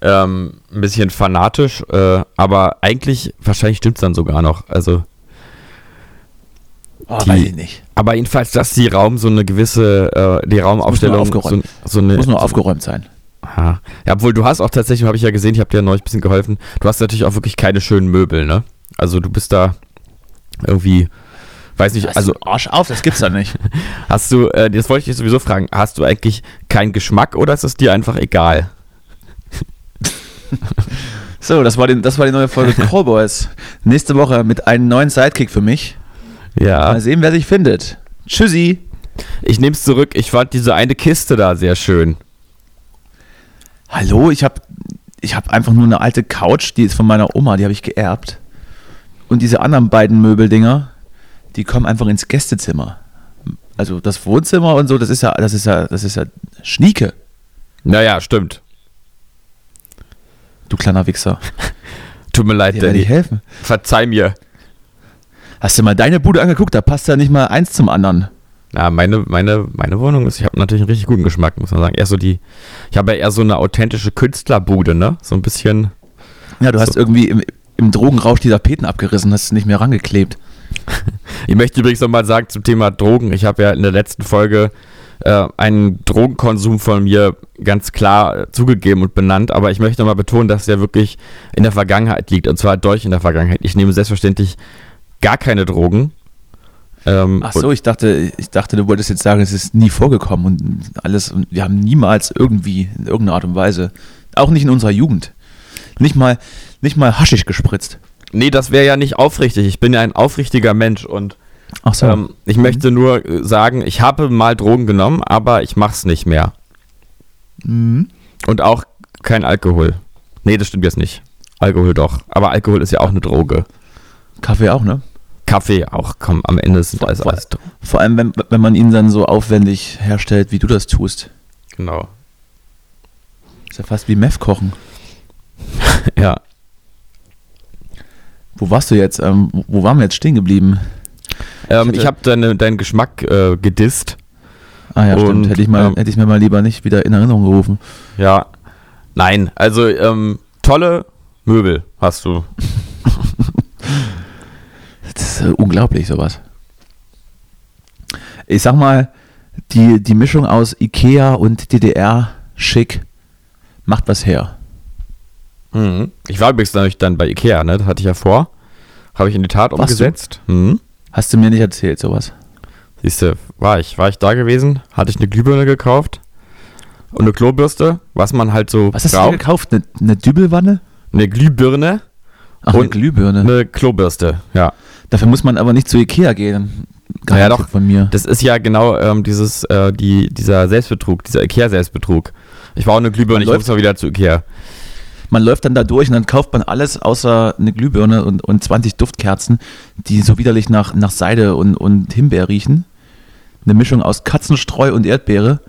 Speaker 1: ähm, ein bisschen fanatisch, äh, aber eigentlich, wahrscheinlich stimmt es dann sogar noch. Also,
Speaker 2: Oh,
Speaker 1: Die-
Speaker 2: weiß ich nicht.
Speaker 1: aber jedenfalls, dass die Raum so eine gewisse, äh, die Raumaufstellung, so,
Speaker 2: aufgeräumt.
Speaker 1: so eine,
Speaker 2: Muss nur
Speaker 1: so,
Speaker 2: aufgeräumt sein.
Speaker 1: Aha. Ja, obwohl du hast auch tatsächlich, habe ich ja gesehen, ich habe dir neulich ein bisschen geholfen, du hast natürlich auch wirklich keine schönen Möbel, ne? Also du bist da irgendwie, weiß nicht, also
Speaker 2: Arsch auf, das gibt's ja nicht.
Speaker 1: hast du, äh, das wollte ich dich sowieso fragen, hast du eigentlich keinen Geschmack oder ist es dir einfach egal?
Speaker 2: So, das war, die, das war die neue Folge Cowboys. Nächste Woche mit einem neuen Sidekick für mich.
Speaker 1: Ja.
Speaker 2: Mal sehen, wer sich findet. Tschüssi.
Speaker 1: Ich nehme es zurück, ich fand diese eine Kiste da sehr schön.
Speaker 2: Hallo, ich habe ich hab einfach nur eine alte Couch, die ist von meiner Oma, die habe ich geerbt. Und diese anderen beiden Möbeldinger, die kommen einfach ins Gästezimmer. Also das Wohnzimmer und so, das ist ja, das ist ja, das ist ja Schnieke,
Speaker 1: Naja, stimmt.
Speaker 2: du kleiner Wichser.
Speaker 1: Tut mir leid,
Speaker 2: Dir
Speaker 1: Danny.
Speaker 2: ich helfen.
Speaker 1: Verzeih mir.
Speaker 2: Hast du mal deine Bude angeguckt? Da passt ja nicht mal eins zum anderen.
Speaker 1: Na, meine, meine, meine Wohnung ist, ich habe natürlich einen richtig guten Geschmack, muss man sagen. Eher so die, ich habe ja eher so eine authentische Künstlerbude, ne? So ein bisschen.
Speaker 2: Ja, du hast
Speaker 1: So.
Speaker 2: irgendwie im, im Drogenrausch die Tapeten abgerissen, hast nicht mehr rangeklebt.
Speaker 1: Ich möchte übrigens nochmal sagen zum Thema Drogen. Ich habe ja in der letzten Folge äh, einen Drogenkonsum von mir ganz klar äh, zugegeben und benannt, aber ich möchte nochmal betonen, dass der wirklich in der Vergangenheit liegt und zwar durch in der Vergangenheit. Ich nehme selbstverständlich gar keine Drogen. Ähm,
Speaker 2: Ach so, ich dachte, ich dachte, du wolltest jetzt sagen, es ist nie vorgekommen und alles. Und wir haben niemals irgendwie in irgendeiner Art und Weise, auch nicht in unserer Jugend, nicht mal, nicht mal Haschisch gespritzt.
Speaker 1: Nee, das wäre ja nicht aufrichtig. Ich bin ja ein aufrichtiger Mensch und
Speaker 2: Ach so.
Speaker 1: ähm, ich möchte nur äh, sagen, ich habe mal Drogen genommen, aber ich mach's nicht mehr.
Speaker 2: Mhm.
Speaker 1: Und auch kein Alkohol. Nee, das stimmt jetzt nicht. Alkohol doch. Aber Alkohol ist ja auch eine Droge.
Speaker 2: Kaffee auch, ne?
Speaker 1: Kaffee auch, komm, am Ende ist
Speaker 2: Vor-
Speaker 1: alles, drin.
Speaker 2: Vor allem, wenn, wenn man ihn dann so aufwendig herstellt, wie du das tust.
Speaker 1: Genau.
Speaker 2: Ist ja fast wie Meth kochen.
Speaker 1: Ja.
Speaker 2: Wo warst du jetzt? Ähm, wo- waren wir jetzt stehen geblieben?
Speaker 1: Ähm,
Speaker 2: hatte-
Speaker 1: ich habe deine, deinen Geschmack äh, gedisst.
Speaker 2: Ah ja,
Speaker 1: Und,
Speaker 2: stimmt. Hätte ich, mal,
Speaker 1: ähm,
Speaker 2: hätte ich mir mal lieber nicht wieder in Erinnerung gerufen.
Speaker 1: Ja. Nein, also ähm, tolle Möbel hast du.
Speaker 2: Das ist äh, unglaublich, sowas. Ich sag mal, die, die Mischung aus Ikea und DDR-Schick macht was her.
Speaker 1: Mhm. Ich war übrigens dann bei Ikea, ne? Das hatte ich ja vor. Habe ich in die Tat
Speaker 2: Warst du?
Speaker 1: umgesetzt. Mhm.
Speaker 2: Hast du mir nicht erzählt, sowas?
Speaker 1: Siehst du, war ich, war ich da gewesen, hatte ich eine Glühbirne gekauft und eine Klobürste, was man halt so
Speaker 2: Was hast du
Speaker 1: braucht.
Speaker 2: gekauft? Eine, eine Dübelwanne?
Speaker 1: Eine Glühbirne,
Speaker 2: Ach, eine
Speaker 1: Und
Speaker 2: Glühbirne.
Speaker 1: eine Klobürste, ja.
Speaker 2: Dafür muss man aber nicht zu Ikea gehen.
Speaker 1: Na ja, doch.
Speaker 2: von mir.
Speaker 1: Das ist ja genau ähm, dieses, äh, die, dieser Selbstbetrug, dieser Ikea-Selbstbetrug. Ich war auch eine Glühbirne,
Speaker 2: Man
Speaker 1: ich
Speaker 2: läuft-
Speaker 1: muss mal wieder zu Ikea.
Speaker 2: Man läuft dann da durch und dann kauft man alles außer eine Glühbirne und, und 20 Duftkerzen, die so widerlich nach, nach Seide und, und Himbeer riechen. Eine Mischung aus Katzenstreu und Erdbeere.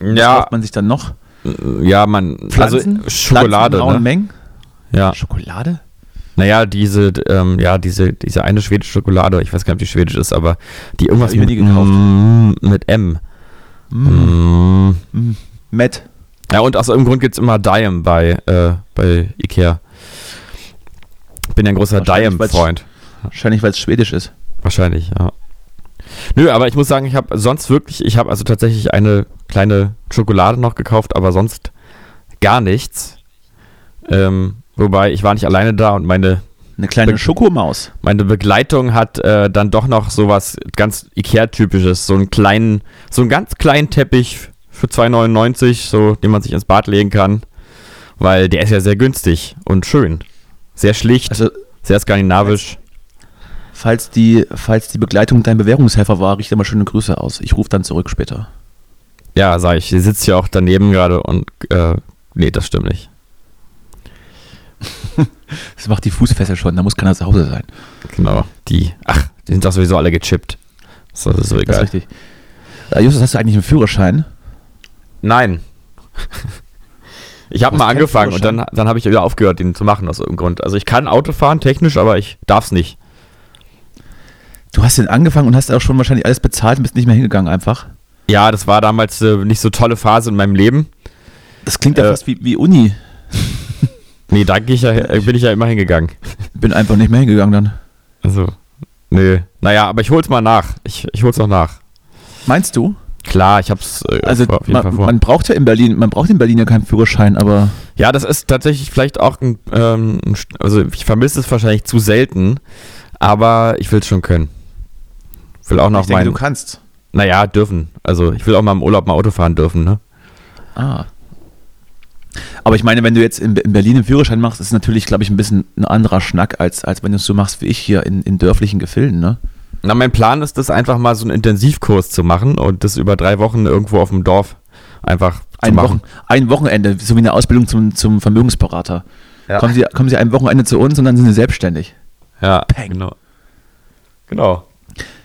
Speaker 2: Was
Speaker 1: Ja,
Speaker 2: kauft man sich dann noch?
Speaker 1: ja, man,
Speaker 2: Pflanzen?
Speaker 1: also Schokolade,
Speaker 2: Pflanzen in
Speaker 1: ne?
Speaker 2: Mengen?
Speaker 1: Ja.
Speaker 2: Schokolade?
Speaker 1: Naja, diese, ähm, ja, diese, diese eine schwedische Schokolade, ich weiß gar nicht, ob die schwedisch ist, aber die irgendwas mit,
Speaker 2: nie gekauft.
Speaker 1: Mm, mit M.
Speaker 2: Mm.
Speaker 1: Mm.
Speaker 2: Mm. Matt.
Speaker 1: Ja, und aus irgendeinem Grund gibt es immer Dime bei, äh, bei Ikea. Bin ja ein großer Dime-Freund.
Speaker 2: Wahrscheinlich, weil es schwedisch ist.
Speaker 1: Wahrscheinlich, ja. Nö, aber ich muss sagen, ich habe sonst wirklich, ich habe also tatsächlich eine kleine Schokolade noch gekauft, aber sonst gar nichts. Ähm, wobei, ich war nicht alleine da und meine,
Speaker 2: Eine kleine
Speaker 1: Be-
Speaker 2: Schokomaus.
Speaker 1: meine Begleitung hat äh, dann doch noch sowas ganz Ikea-typisches, so einen kleinen, so einen ganz kleinen Teppich für 2,99, so, den man sich ins Bad legen kann. Weil der ist ja sehr günstig und schön. Sehr schlicht,
Speaker 2: Also,
Speaker 1: sehr skandinavisch.
Speaker 2: falls die, falls die Begleitung dein Bewährungshelfer war, richte mal schöne Grüße aus. Ich rufe dann zurück später.
Speaker 1: Ja, sag ich. Sie sitzt ja auch daneben gerade und äh, nee, das stimmt nicht.
Speaker 2: Das macht die Fußfessel schon, da muss keiner zu Hause sein.
Speaker 1: Genau. Die, ach, die sind doch sowieso alle gechippt. Ist doch so
Speaker 2: Das ist
Speaker 1: egal.
Speaker 2: richtig. Äh, Justus, hast du eigentlich einen Führerschein?
Speaker 1: Nein. Ich habe mal angefangen und dann, dann habe ich wieder aufgehört, den zu machen aus irgendeinem Grund. Also ich kann Auto fahren, technisch, aber ich darf es nicht.
Speaker 2: Du hast den angefangen und hast auch schon wahrscheinlich alles bezahlt und bist nicht mehr hingegangen einfach.
Speaker 1: Ja, das war damals äh, nicht so tolle Phase in meinem Leben.
Speaker 2: Das klingt ja
Speaker 1: Äh,
Speaker 2: fast wie, wie Uni.
Speaker 1: Nee, da ich ja, äh, bin ich ja immer hingegangen.
Speaker 2: Bin einfach nicht mehr hingegangen dann.
Speaker 1: Also, nö. Naja, aber ich hol's mal nach. Ich, ich hol's noch nach.
Speaker 2: Meinst du?
Speaker 1: Klar, ich hab's äh,
Speaker 2: Also
Speaker 1: auf jeden Fall
Speaker 2: man,
Speaker 1: vor.
Speaker 2: man braucht ja in Berlin, man braucht in Berlin ja keinen Führerschein, aber
Speaker 1: Ja, das ist tatsächlich vielleicht auch ein, ähm, also ich vermisse es wahrscheinlich zu selten, aber ich will es schon können. Will auch noch
Speaker 2: ich denke, du kannst.
Speaker 1: naja, dürfen. Also ich will auch mal im Urlaub mal Auto fahren dürfen, ne?
Speaker 2: Ah. Aber ich meine, wenn du jetzt in, in Berlin einen Führerschein machst, ist es natürlich, glaube ich, ein bisschen ein anderer Schnack, als, als wenn du es so machst wie ich hier in, in dörflichen Gefilden, ne?
Speaker 1: Na, mein Plan ist es einfach mal so einen Intensivkurs zu machen und das über drei Wochen irgendwo auf dem Dorf einfach zu
Speaker 2: Ein,
Speaker 1: machen.
Speaker 2: Wochen, ein Wochenende, so wie eine Ausbildung zum, zum Vermögensberater.
Speaker 1: Ja.
Speaker 2: Kommen, Sie, kommen Sie ein Wochenende zu uns und dann sind Sie selbstständig.
Speaker 1: Ja,
Speaker 2: Peng.
Speaker 1: genau. Genau.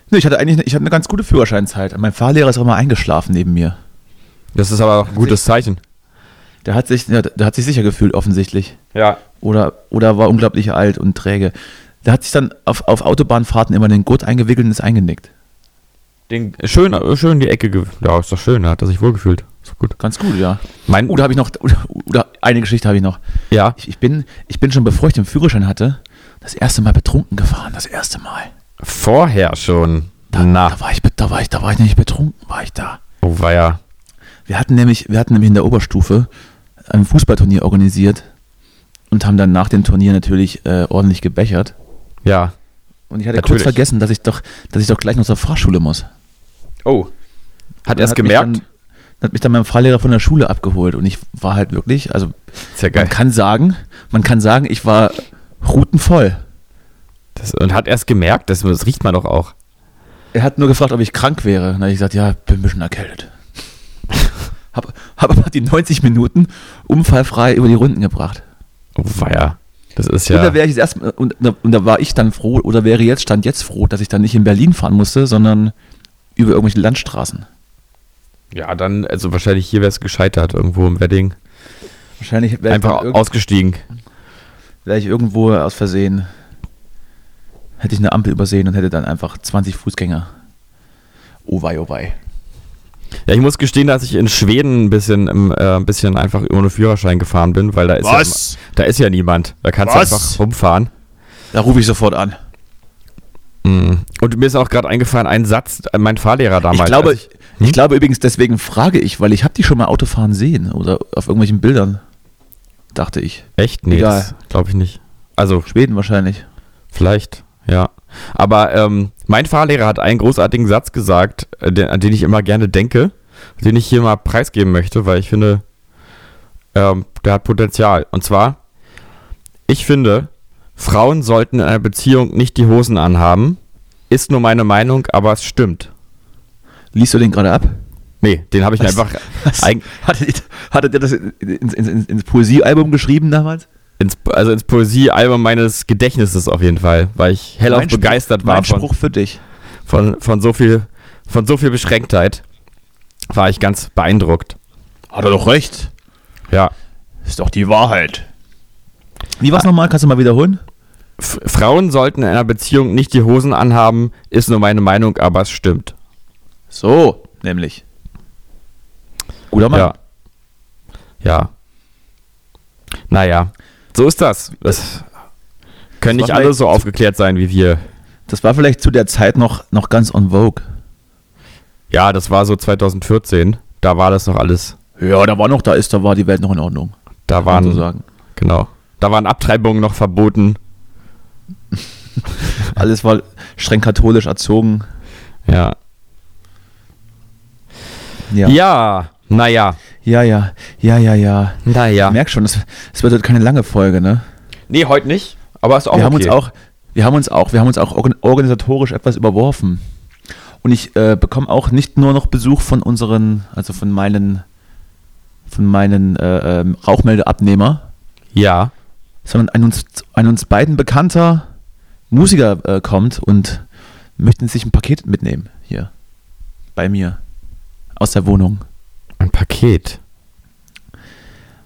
Speaker 2: Nee, ich hatte eigentlich eine, ich hatte eine ganz gute Führerscheinzeit. Mein Fahrlehrer ist auch mal eingeschlafen neben mir.
Speaker 1: Das ist aber auch ein gutes Zeichen.
Speaker 2: Der hat sich, der, der hat sich sicher gefühlt, offensichtlich.
Speaker 1: Ja.
Speaker 2: Oder, oder war unglaublich alt und träge. Der hat sich dann auf, auf Autobahnfahrten immer den Gurt eingewickelt und ist eingenickt.
Speaker 1: Den, schön, schön die Ecke. ge- Ja, ist doch schön, da hat er sich wohlgefühlt. Ist doch gut.
Speaker 2: Ganz gut, ja.
Speaker 1: Mein,
Speaker 2: Oh, da habe ich noch, oder, oder eine Geschichte habe ich noch.
Speaker 1: ja.
Speaker 2: Ich, ich, bin, ich bin schon, bevor ich den Führerschein hatte, das erste Mal betrunken gefahren. Das erste Mal.
Speaker 1: Vorher schon.
Speaker 2: Da,
Speaker 1: Na,
Speaker 2: da war ich, da war ich, da war ich nicht betrunken, war ich da.
Speaker 1: oh war ja.
Speaker 2: Wir hatten nämlich, wir hatten nämlich in der Oberstufe ein Fußballturnier organisiert und haben dann nach dem Turnier natürlich äh, ordentlich gebechert.
Speaker 1: Ja.
Speaker 2: Und ich hatte
Speaker 1: Natürlich.
Speaker 2: kurz vergessen, dass ich doch, dass ich doch gleich noch zur Fahrschule muss.
Speaker 1: Oh. Hat er es gemerkt?
Speaker 2: Dann, dann hat mich dann mein Fahrlehrer von der Schule abgeholt und ich war halt wirklich, also
Speaker 1: ja
Speaker 2: man kann sagen, man kann sagen, ich war rutenvoll.
Speaker 1: Das, und hat er es gemerkt? Das, das riecht man doch auch.
Speaker 2: Er hat nur gefragt, ob ich krank wäre. Dann habe ich gesagt, ja, bin ein bisschen erkältet. Hab, hab aber die 90 Minuten unfallfrei über die Runden gebracht.
Speaker 1: Oh ja. Das ist
Speaker 2: Und
Speaker 1: ja.
Speaker 2: da wäre ich jetzt erst und, da- und da war ich dann froh oder wäre jetzt stand jetzt froh, dass ich dann nicht in Berlin fahren musste, sondern über irgendwelche Landstraßen.
Speaker 1: Ja, dann, also wahrscheinlich hier wäre es gescheitert, irgendwo im Wedding.
Speaker 2: Wahrscheinlich wäre ich,
Speaker 1: Einfach ausgestiegen.
Speaker 2: wär ich irgendwo aus Versehen hätte ich eine Ampel übersehen und hätte dann einfach 20 Fußgänger. Oh wei, oh wei.
Speaker 1: Ja, ich muss gestehen, dass ich in Schweden ein bisschen, im, äh, ein bisschen einfach ohne Führerschein gefahren bin, weil da ist, Ja, da ist ja niemand. Da kannst
Speaker 2: Was?
Speaker 1: du einfach rumfahren.
Speaker 2: Da rufe ich sofort an.
Speaker 1: Mhm. Und mir ist auch gerade eingefallen, ein Satz, äh, mein Fahrlehrer damals.
Speaker 2: Ich glaube, ich,
Speaker 1: Hm?
Speaker 2: glaube übrigens, deswegen frage ich, weil ich habe die schon mal Autofahren sehen oder auf irgendwelchen Bildern. Dachte ich.
Speaker 1: echt? Nee, glaube ich nicht. Also,
Speaker 2: Schweden wahrscheinlich.
Speaker 1: vielleicht, ja. Aber ähm, mein Fahrlehrer hat einen großartigen Satz gesagt, äh, den, an den ich immer gerne denke, den ich hier mal preisgeben möchte, weil ich finde, ähm, der hat Potenzial. Und zwar, ich finde, Frauen sollten in einer Beziehung nicht die Hosen anhaben. Ist nur meine Meinung, aber es stimmt.
Speaker 2: Liest du den gerade ab?
Speaker 1: Nee, den habe ich
Speaker 2: Was?
Speaker 1: einfach
Speaker 2: Was? Hattet, hattet ihr das ins, ins, ins, ins Poesiealbum geschrieben damals?
Speaker 1: Ins, also ins Poesiealbum meines Gedächtnisses auf jeden Fall, weil ich hellauf
Speaker 2: Mein Spruch-
Speaker 1: begeistert war
Speaker 2: Mein
Speaker 1: von,
Speaker 2: Spruch für dich.
Speaker 1: von, von, so viel, von so viel Beschränktheit. War ich ganz beeindruckt.
Speaker 2: Hat er doch recht.
Speaker 1: Ja.
Speaker 2: Ist doch die Wahrheit. Wie war's nochmal? Kannst du mal wiederholen?
Speaker 1: F Frauen sollten in einer Beziehung nicht die Hosen anhaben, ist nur meine Meinung, aber es stimmt.
Speaker 2: So, nämlich. Guter Mann.
Speaker 1: Ja. Ja. Naja, so ist das. Das können
Speaker 2: Das
Speaker 1: nicht
Speaker 2: war
Speaker 1: alle so aufgeklärt sein wie wir.
Speaker 2: Das war vielleicht zu der Zeit noch, noch ganz on vogue.
Speaker 1: Ja, das war so 2014. Da war das noch alles.
Speaker 2: Ja, da war noch, da ist, da war die Welt noch in Ordnung.
Speaker 1: Da waren,
Speaker 2: so sagen.
Speaker 1: genau. Da waren Abtreibungen noch verboten.
Speaker 2: Alles war streng katholisch erzogen.
Speaker 1: Ja.
Speaker 2: Ja.
Speaker 1: Ja, naja.
Speaker 2: Ja, ja, ja, ja, ja.
Speaker 1: Naja.
Speaker 2: Ich merk schon, es, es wird heute keine lange Folge, ne?
Speaker 1: Nee, heute nicht. Aber ist auch
Speaker 2: wir haben
Speaker 1: okay.
Speaker 2: uns auch, wir haben uns auch, wir haben uns auch organ- organisatorisch etwas überworfen. Und ich äh, bekomme auch nicht nur noch Besuch von unseren, also von meinen, von meinen äh, ähm, Rauchmeldeabnehmer,
Speaker 1: Ja.
Speaker 2: sondern ein uns, ein uns beiden bekannter Musiker äh, kommt und möchte sich ein Paket mitnehmen hier bei mir aus der Wohnung.
Speaker 1: Ein Paket.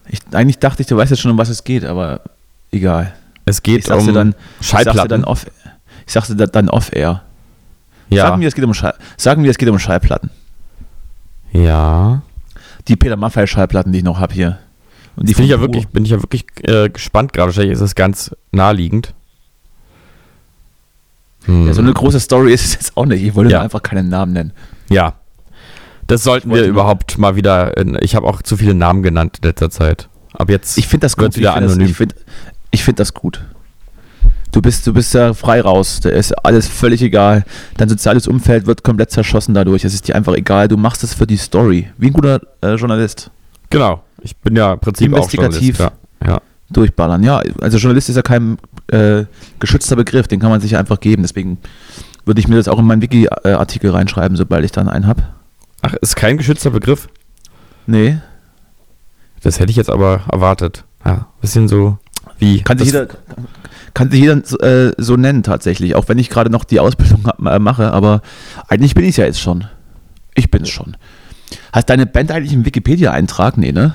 Speaker 2: Ich, eigentlich dachte ich, du weißt jetzt schon, um was es geht, aber egal.
Speaker 1: Es geht
Speaker 2: Ich
Speaker 1: um
Speaker 2: dann, ich sag's dir
Speaker 1: Schallplatten.
Speaker 2: dann off, ich sag's dir da- dann off air.
Speaker 1: ja.
Speaker 2: Sagen wir, es geht um Schall, sagen wir, es geht um Schallplatten.
Speaker 1: ja.
Speaker 2: Die Peter Maffay Schallplatten, die ich noch habe hier. Und die
Speaker 1: bin ich ja wirklich, bin ich ja wirklich äh, gespannt gerade. Wahrscheinlich ist es ganz naheliegend. Hm.
Speaker 2: Ja, so eine große Story ist es jetzt auch nicht. Ich wollte
Speaker 1: Ja.
Speaker 2: einfach keinen Namen nennen.
Speaker 1: Ja. Das sollten wir überhaupt mal wieder. In, ich habe auch zu viele Namen genannt in letzter Zeit. Ab jetzt.
Speaker 2: Ich finde das gut.
Speaker 1: wieder
Speaker 2: ich finde das,
Speaker 1: anonym.
Speaker 2: ich find, ich find das gut. Du bist, du bist ja frei raus. Da ist alles völlig egal. Dein soziales Umfeld wird komplett zerschossen dadurch. Es ist dir einfach egal. Du machst es für die Story. Wie ein guter äh, Journalist.
Speaker 1: genau. Ich bin ja im Prinzip
Speaker 2: Investigativ.
Speaker 1: auch Journalist, Ja. ja.
Speaker 2: Durchballern. Ja, also Journalist ist ja kein äh, geschützter Begriff. Den kann man sich ja einfach geben. Deswegen würde ich mir das auch in meinen Wiki-Artikel reinschreiben, sobald ich dann einen habe.
Speaker 1: Ach, ist kein geschützter Begriff?
Speaker 2: Nee.
Speaker 1: Das hätte ich jetzt aber erwartet. Ja, bisschen so wie.
Speaker 2: Kann sich jeder, kann sich jeder so, äh, so nennen tatsächlich, auch wenn ich gerade noch die Ausbildung äh, mache, aber eigentlich bin ich ja jetzt schon. Ich bin's schon. Hast deine Band eigentlich einen Wikipedia-Eintrag? Nee, ne?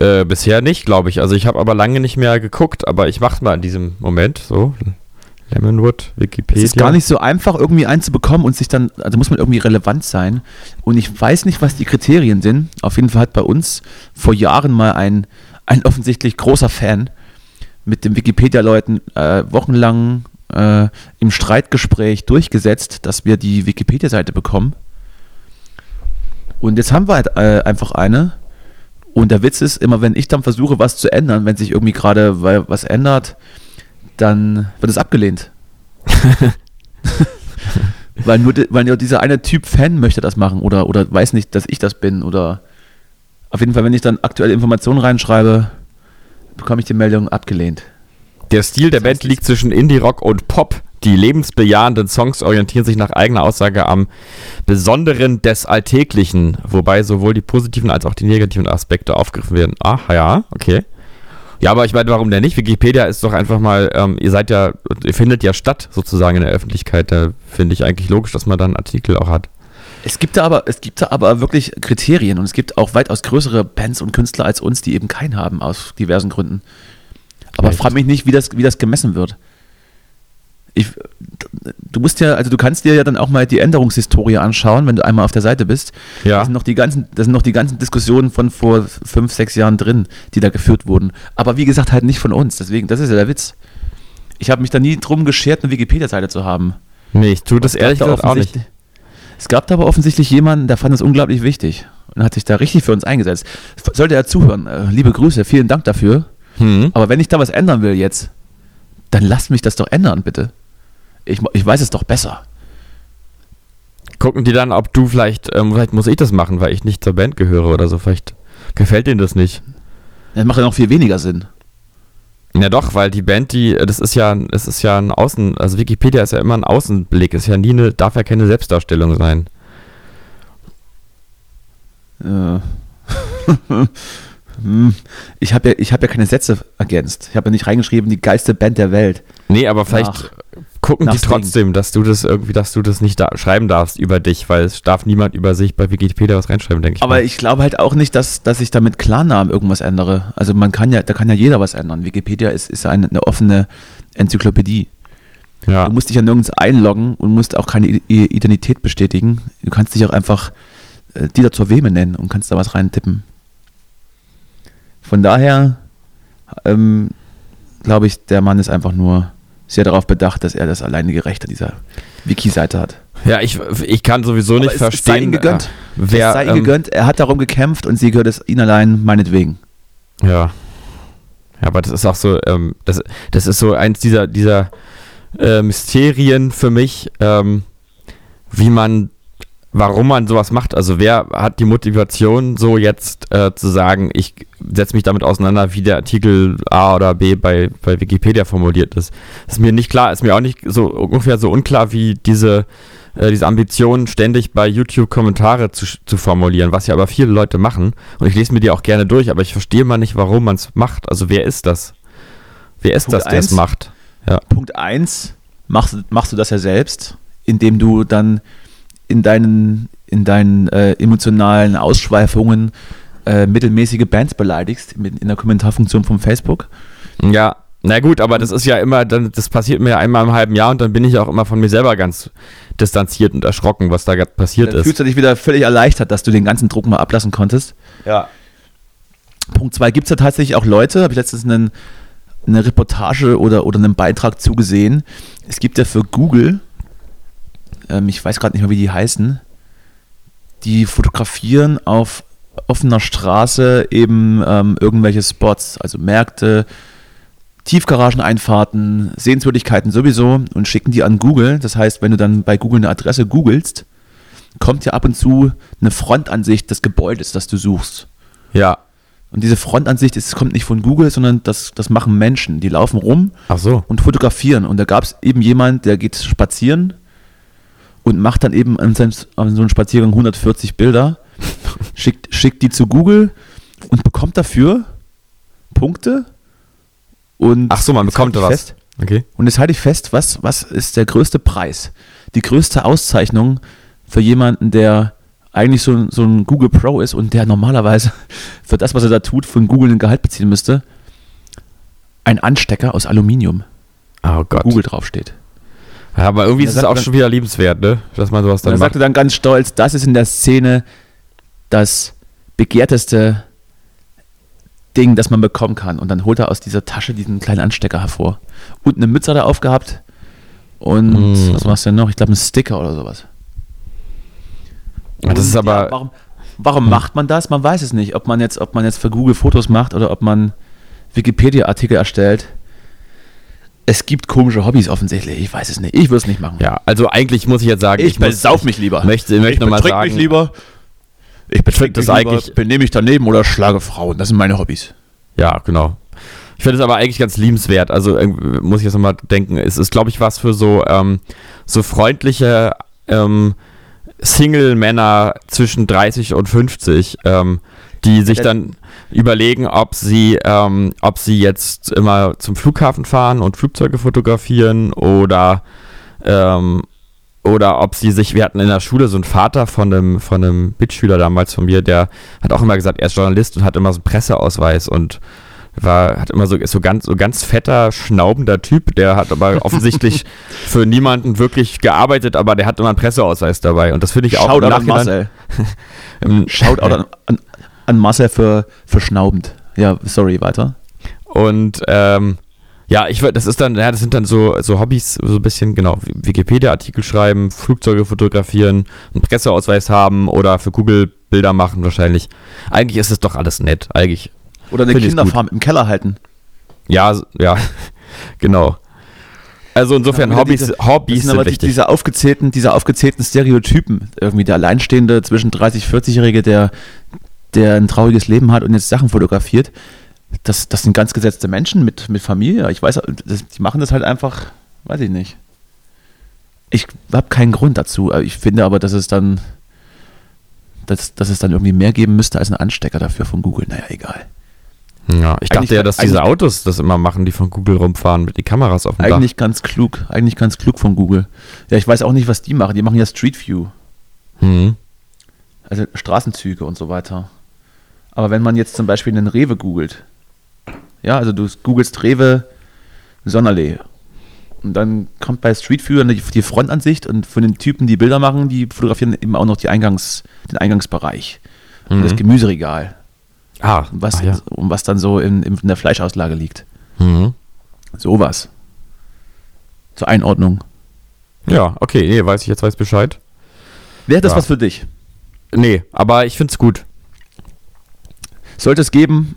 Speaker 1: Äh, bisher nicht, glaube ich. Also ich habe aber lange nicht mehr geguckt, aber ich mache mal in diesem Moment so. Lemonwood, Wikipedia.
Speaker 2: Es ist gar nicht so einfach, irgendwie einen zu bekommen und sich dann, also muss man irgendwie relevant sein. Und ich weiß nicht, was die Kriterien sind. Auf jeden Fall hat bei uns vor Jahren mal ein, ein offensichtlich großer Fan mit den Wikipedia-Leuten äh, wochenlang äh, im Streitgespräch durchgesetzt, dass wir die Wikipedia-Seite bekommen. Und jetzt haben wir halt äh, einfach eine. Und der Witz ist, immer wenn ich dann versuche, was zu ändern, wenn sich irgendwie gerade was ändert, dann wird es abgelehnt. weil, nur, weil nur dieser eine Typ Fan möchte das machen oder, oder weiß nicht, dass ich das bin. Oder auf jeden Fall, wenn ich dann aktuelle Informationen reinschreibe, bekomme ich die Meldung abgelehnt.
Speaker 1: Der Stil der Band liegt zwischen Indie-Rock und Pop. Die lebensbejahenden Songs orientieren sich nach eigener Aussage am Besonderen des Alltäglichen, wobei sowohl die positiven als auch die negativen Aspekte aufgegriffen werden. Ach ja, okay. Ja, aber ich meine, warum denn nicht? Wikipedia ist doch einfach mal, ähm, ihr seid ja, ihr findet ja statt sozusagen in der Öffentlichkeit. Da finde ich eigentlich logisch, dass man dann einen Artikel auch hat.
Speaker 2: Es gibt da aber, es gibt da aber wirklich Kriterien und es gibt auch weitaus größere Bands und Künstler als uns, die eben keinen haben, aus diversen Gründen. Aber
Speaker 1: Echt?
Speaker 2: frag mich nicht, wie das, wie das gemessen wird. Ich, du musst ja, also du kannst dir ja dann auch mal die Änderungshistorie anschauen, wenn du einmal auf der Seite bist. Da
Speaker 1: Ja.
Speaker 2: sind noch die ganzen, da sind noch die ganzen Diskussionen von vor fünf, sechs Jahren drin, die da geführt wurden. Aber wie gesagt, halt nicht von uns. Deswegen, das ist ja der Witz. Ich habe mich da nie drum geschert, eine Wikipedia-Seite zu haben.
Speaker 1: Nee, ich tue das ehrlich
Speaker 2: da
Speaker 1: gesagt auch nicht.
Speaker 2: Es gab da aber offensichtlich jemanden, der fand es unglaublich wichtig und hat sich da richtig für uns eingesetzt. Sollte er zuhören, äh, liebe Grüße, vielen Dank dafür.
Speaker 1: Hm.
Speaker 2: Aber wenn ich da was ändern will jetzt, dann lasst mich das doch ändern, bitte. Ich, ich weiß es doch besser.
Speaker 1: Gucken die dann, ob du vielleicht, ähm, vielleicht muss ich das machen, weil ich nicht zur Band gehöre oder so. Vielleicht gefällt denen das nicht.
Speaker 2: Das macht ja noch viel weniger Sinn.
Speaker 1: Ja doch, weil die Band, die, das ist ja, es ist ja ein Außen, also Wikipedia ist ja immer ein Außenblick, ist ja nie eine, darf ja keine Selbstdarstellung sein.
Speaker 2: Äh. Hm. ich habe ja, ich hab ja keine Sätze ergänzt. Ich habe ja nicht reingeschrieben, die geilste Band der Welt.
Speaker 1: Nee, aber vielleicht gucken die trotzdem, dass du das irgendwie, dass du das nicht da schreiben darfst über dich, weil es darf niemand über sich bei Wikipedia was reinschreiben, denke ich.
Speaker 2: Aber
Speaker 1: mal.
Speaker 2: ich glaube halt auch nicht, dass, dass ich da mit Klarnamen irgendwas ändere. Also man kann ja, da kann ja jeder was ändern. Wikipedia ist, ist eine, eine offene Enzyklopädie.
Speaker 1: ja.
Speaker 2: Du musst dich ja nirgends einloggen und musst auch keine Identität bestätigen. Du kannst dich auch einfach äh, Dieter zur Weme nennen und kannst da was reintippen. Von daher ähm, glaube ich, der Mann ist einfach nur sehr darauf bedacht, dass er das alleinige Recht an dieser Wiki-Seite hat.
Speaker 1: ja, ich, ich kann sowieso
Speaker 2: Aber
Speaker 1: nicht
Speaker 2: es- es
Speaker 1: verstehen,
Speaker 2: sei ihm gegönnt.
Speaker 1: äh, wer,
Speaker 2: es sei ihm
Speaker 1: ähm,
Speaker 2: gegönnt, er hat darum gekämpft und sie gehört es ihn allein meinetwegen.
Speaker 1: Ja. Ja, aber das ist auch so, ähm, das, das ist so eins dieser, dieser äh, Mysterien für mich, ähm, wie man, warum man sowas macht. Also wer hat die Motivation, so jetzt äh, zu sagen, ich setze mich damit auseinander, wie der Artikel A oder B bei, bei Wikipedia formuliert ist. ist mir nicht klar, ist mir auch nicht so ungefähr so unklar wie diese äh, diese Ambition, ständig bei YouTube Kommentare zu, zu formulieren, was ja aber viele Leute machen. Und ich lese mir die auch gerne durch, aber ich verstehe mal nicht, warum man es macht. Also wer ist das? Wer ist
Speaker 2: Punkt
Speaker 1: das, der es macht?
Speaker 2: Punkt 1, machst, machst du das ja selbst, indem du dann in deinen, in deinen äh, emotionalen Ausschweifungen äh, mittelmäßige Bands beleidigst, mit, in der Kommentarfunktion von Facebook.
Speaker 1: Ja, na gut, aber das ist ja immer, dann, das passiert mir einmal im halben Jahr und dann bin ich auch immer von mir selber ganz distanziert und erschrocken, was da gerade passiert
Speaker 2: Dann
Speaker 1: ist.
Speaker 2: fühlst du dich wieder völlig erleichtert, dass du den ganzen Druck mal ablassen konntest.
Speaker 1: Ja.
Speaker 2: Punkt 2, gibt es da tatsächlich auch Leute, habe ich letztens einen, eine Reportage oder, oder einen Beitrag zugesehen. Es gibt ja für Google, ähm, ich weiß gerade nicht mehr, wie die heißen, die fotografieren auf offener Straße eben ähm, irgendwelche Spots, also Märkte, Tiefgarageneinfahrten, Sehenswürdigkeiten sowieso und schicken die an Google. Das heißt, wenn du dann bei Google eine Adresse googelst, kommt ja ab und zu eine Frontansicht des Gebäudes, das du suchst.
Speaker 1: Ja.
Speaker 2: Und diese Frontansicht, es kommt nicht von Google, sondern das, das machen Menschen. Die laufen rum
Speaker 1: so.
Speaker 2: und fotografieren. Und da gab es eben jemand, der geht spazieren und macht dann eben an, seinem, an so einem Spaziergang 140 Bilder, schickt, schickt die zu Google und bekommt dafür Punkte. Und
Speaker 1: Ach so, man bekommt was.
Speaker 2: Fest,
Speaker 1: Okay.
Speaker 2: und jetzt halte ich fest, was, was ist der größte Preis? Die größte Auszeichnung für jemanden, der eigentlich so, so ein Google Pro ist und der normalerweise für das, was er da tut, von Google ein Gehalt beziehen müsste. Ein Anstecker aus Aluminium,
Speaker 1: Oh Gott.
Speaker 2: Google draufsteht.
Speaker 1: Ja, aber irgendwie
Speaker 2: Er
Speaker 1: ist es auch
Speaker 2: dann-
Speaker 1: schon wieder liebenswert, ne? Dass man sowas
Speaker 2: Und er
Speaker 1: dann macht.
Speaker 2: sagte dann ganz stolz, das ist in der Szene das begehrteste Ding, das man bekommen kann. Und dann holt er aus dieser Tasche diesen kleinen Anstecker hervor. Und eine Mütze hat er aufgehabt. Und
Speaker 1: Mm.
Speaker 2: was machst du denn noch? Ich glaube, ein Sticker oder sowas.
Speaker 1: Ja, das ist
Speaker 2: Und,
Speaker 1: aber-
Speaker 2: Ja, warum warum macht man das? Man weiß es nicht. Ob man jetzt, ob man jetzt für Google Fotos macht oder ob man Wikipedia-Artikel erstellt. Es gibt komische Hobbys offensichtlich. Ich weiß es nicht. Ich würde es nicht machen.
Speaker 1: Ja, also eigentlich muss ich jetzt sagen,
Speaker 2: Ich,
Speaker 1: muss-
Speaker 2: besauf mich lieber.
Speaker 1: möchte, möchte
Speaker 2: ich
Speaker 1: nochmal sagen,
Speaker 2: mich lieber. Ich betrink
Speaker 1: das
Speaker 2: lieber,
Speaker 1: eigentlich-
Speaker 2: benehme mich daneben oder schlage Frauen. Das sind meine Hobbys.
Speaker 1: Ja, genau. Ich finde es aber eigentlich ganz liebenswert. Also muss ich jetzt nochmal denken, es ist, glaube ich, was für so, ähm, so freundliche ähm, Single-Männer zwischen 30 und 50, ähm, die sich dann überlegen, ob sie, ähm, ob sie jetzt immer zum Flughafen fahren und Flugzeuge fotografieren oder ähm, oder ob sie sich, wir hatten in der Schule so einen Vater von einem, von einem Mitschüler damals von mir, der hat auch immer gesagt, er ist Journalist und hat immer so einen Presseausweis und war, hat immer so, ist so ganz, so ganz fetter, schnaubender Typ, der hat aber offensichtlich für niemanden wirklich gearbeitet, aber der hat immer einen Presseausweis dabei und das finde ich auch
Speaker 2: Shoutout an Marcel. Shoutout an, an, an Marcel für, für schnaubend. Ja, sorry, weiter.
Speaker 1: Und ähm, ja, ich das ist dann, ja, das sind dann so, so Hobbys, so ein bisschen, genau, Wikipedia-Artikel schreiben, Flugzeuge fotografieren, einen Presseausweis haben oder für Google Bilder machen wahrscheinlich. Eigentlich ist es doch alles nett, eigentlich.
Speaker 2: Oder eine Kinderfarm im Keller halten.
Speaker 1: Ja, ja, genau. Also insofern ja, Hobbys, diese, Hobbys sind, aber wichtig.
Speaker 2: Diese aufgezählten, diese aufgezählten Stereotypen, irgendwie der Alleinstehende zwischen 30, 40-Jährige, der, der ein trauriges Leben hat und jetzt Sachen fotografiert, das, das sind ganz gesetzte Menschen mit, mit Familie. Ich weiß, das, die machen das halt einfach, weiß ich nicht. Ich habe keinen Grund dazu. Ich finde aber, dass es dann, dass, dass es dann irgendwie mehr geben müsste als ein Anstecker dafür von Google. Naja, egal.
Speaker 1: Ja, ich dachte ja, dass diese Autos das immer machen, die von Google rumfahren mit den Kameras auf dem
Speaker 2: Eigentlich Dach. ganz klug, eigentlich ganz klug von Google. Ja, ich weiß auch nicht, was die machen. Die machen ja Street View.
Speaker 1: Mhm.
Speaker 2: Also Straßenzüge und so weiter. Aber wenn man jetzt zum Beispiel einen Rewe googelt, ja, also du googelst Rewe Sonnerlee. Und dann kommt bei Street View die, die Frontansicht und von den Typen, die Bilder machen, die fotografieren eben auch noch die Eingangs, den Eingangsbereich. Mhm. Und das Gemüseregal.
Speaker 1: Ah,
Speaker 2: was,
Speaker 1: ach ja.
Speaker 2: um was dann so in, in der Fleischauslage liegt.
Speaker 1: Mhm.
Speaker 2: Sowas. Zur Einordnung.
Speaker 1: Ja, okay, nee, weiß ich jetzt weiß Bescheid.
Speaker 2: Wäre das ja. was für dich?
Speaker 1: Nee, aber ich finde es gut.
Speaker 2: Sollte es geben,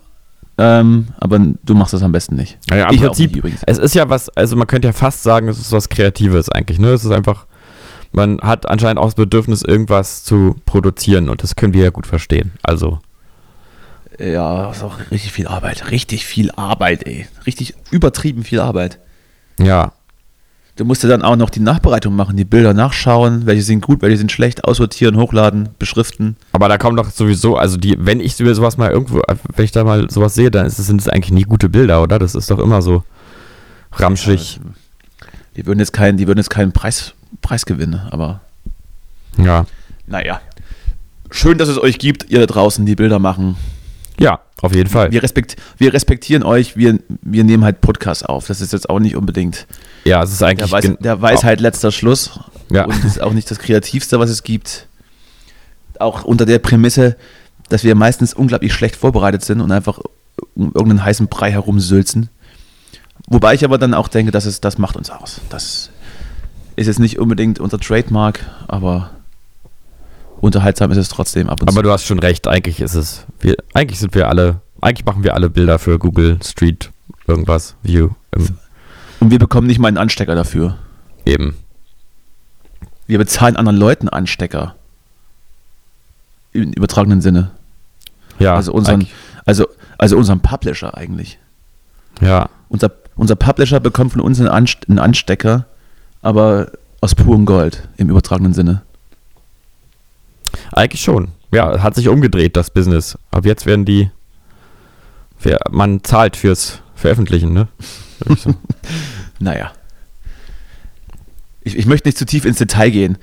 Speaker 2: ähm, aber du machst das am besten nicht.
Speaker 1: Ja, im Prinzip, übrigens. es ist ja was, also man könnte ja fast sagen, es ist was Kreatives eigentlich, ne? Es ist einfach, man hat anscheinend auch das Bedürfnis, irgendwas zu produzieren und das können wir ja gut verstehen. Also.
Speaker 2: Ja, das ist auch richtig viel Arbeit. Richtig viel Arbeit, ey. Richtig übertrieben viel Arbeit.
Speaker 1: Ja.
Speaker 2: Du musst ja dann auch noch die Nachbereitung machen, die Bilder nachschauen, welche sind gut, welche sind schlecht, aussortieren, hochladen, beschriften.
Speaker 1: Aber da kommen doch sowieso, also die, wenn ich sowas mal irgendwo, wenn ich da mal sowas sehe, dann sind es eigentlich nie gute Bilder, oder? Das ist doch immer so ramschig. Ja,
Speaker 2: die würden jetzt keinen, die würden jetzt keinen Preis, Preis gewinnen, aber.
Speaker 1: Ja.
Speaker 2: Naja. Schön, dass es euch gibt, ihr da draußen, die Bilder machen.
Speaker 1: Ja, auf jeden Fall.
Speaker 2: Wir, respekt, wir respektieren euch, wir, wir nehmen halt Podcasts auf. Das ist jetzt auch nicht unbedingt.
Speaker 1: Ja, es ist eigentlich.
Speaker 2: Der, Weiß, der Weisheit letzter Schluss.
Speaker 1: Ja.
Speaker 2: Und ist auch nicht das Kreativste, was es gibt. Auch unter der Prämisse, dass wir meistens unglaublich schlecht vorbereitet sind und einfach um irgendeinen heißen Brei herumsülzen. Wobei ich aber dann auch denke, dass es, das macht uns aus. Das ist jetzt nicht unbedingt unser Trademark, aber unterhaltsam ist es trotzdem ab
Speaker 1: und Aber zu. du hast schon recht, eigentlich ist es, wir, eigentlich sind wir alle, eigentlich machen wir alle Bilder für Google Street irgendwas, View.
Speaker 2: Und wir bekommen nicht mal einen Anstecker dafür.
Speaker 1: Eben.
Speaker 2: Wir bezahlen anderen Leuten Anstecker. Im übertragenen Sinne.
Speaker 1: Ja.
Speaker 2: Also unseren, also, also unseren Publisher eigentlich.
Speaker 1: Ja.
Speaker 2: Unser, unser Publisher bekommt von uns einen Anstecker, aber aus purem Gold im übertragenen Sinne.
Speaker 1: Eigentlich schon. Ja, hat sich umgedreht, das Business. Ab jetzt werden die. Man zahlt fürs Veröffentlichen, ne?
Speaker 2: Naja. Ich, ich möchte nicht zu tief ins Detail gehen.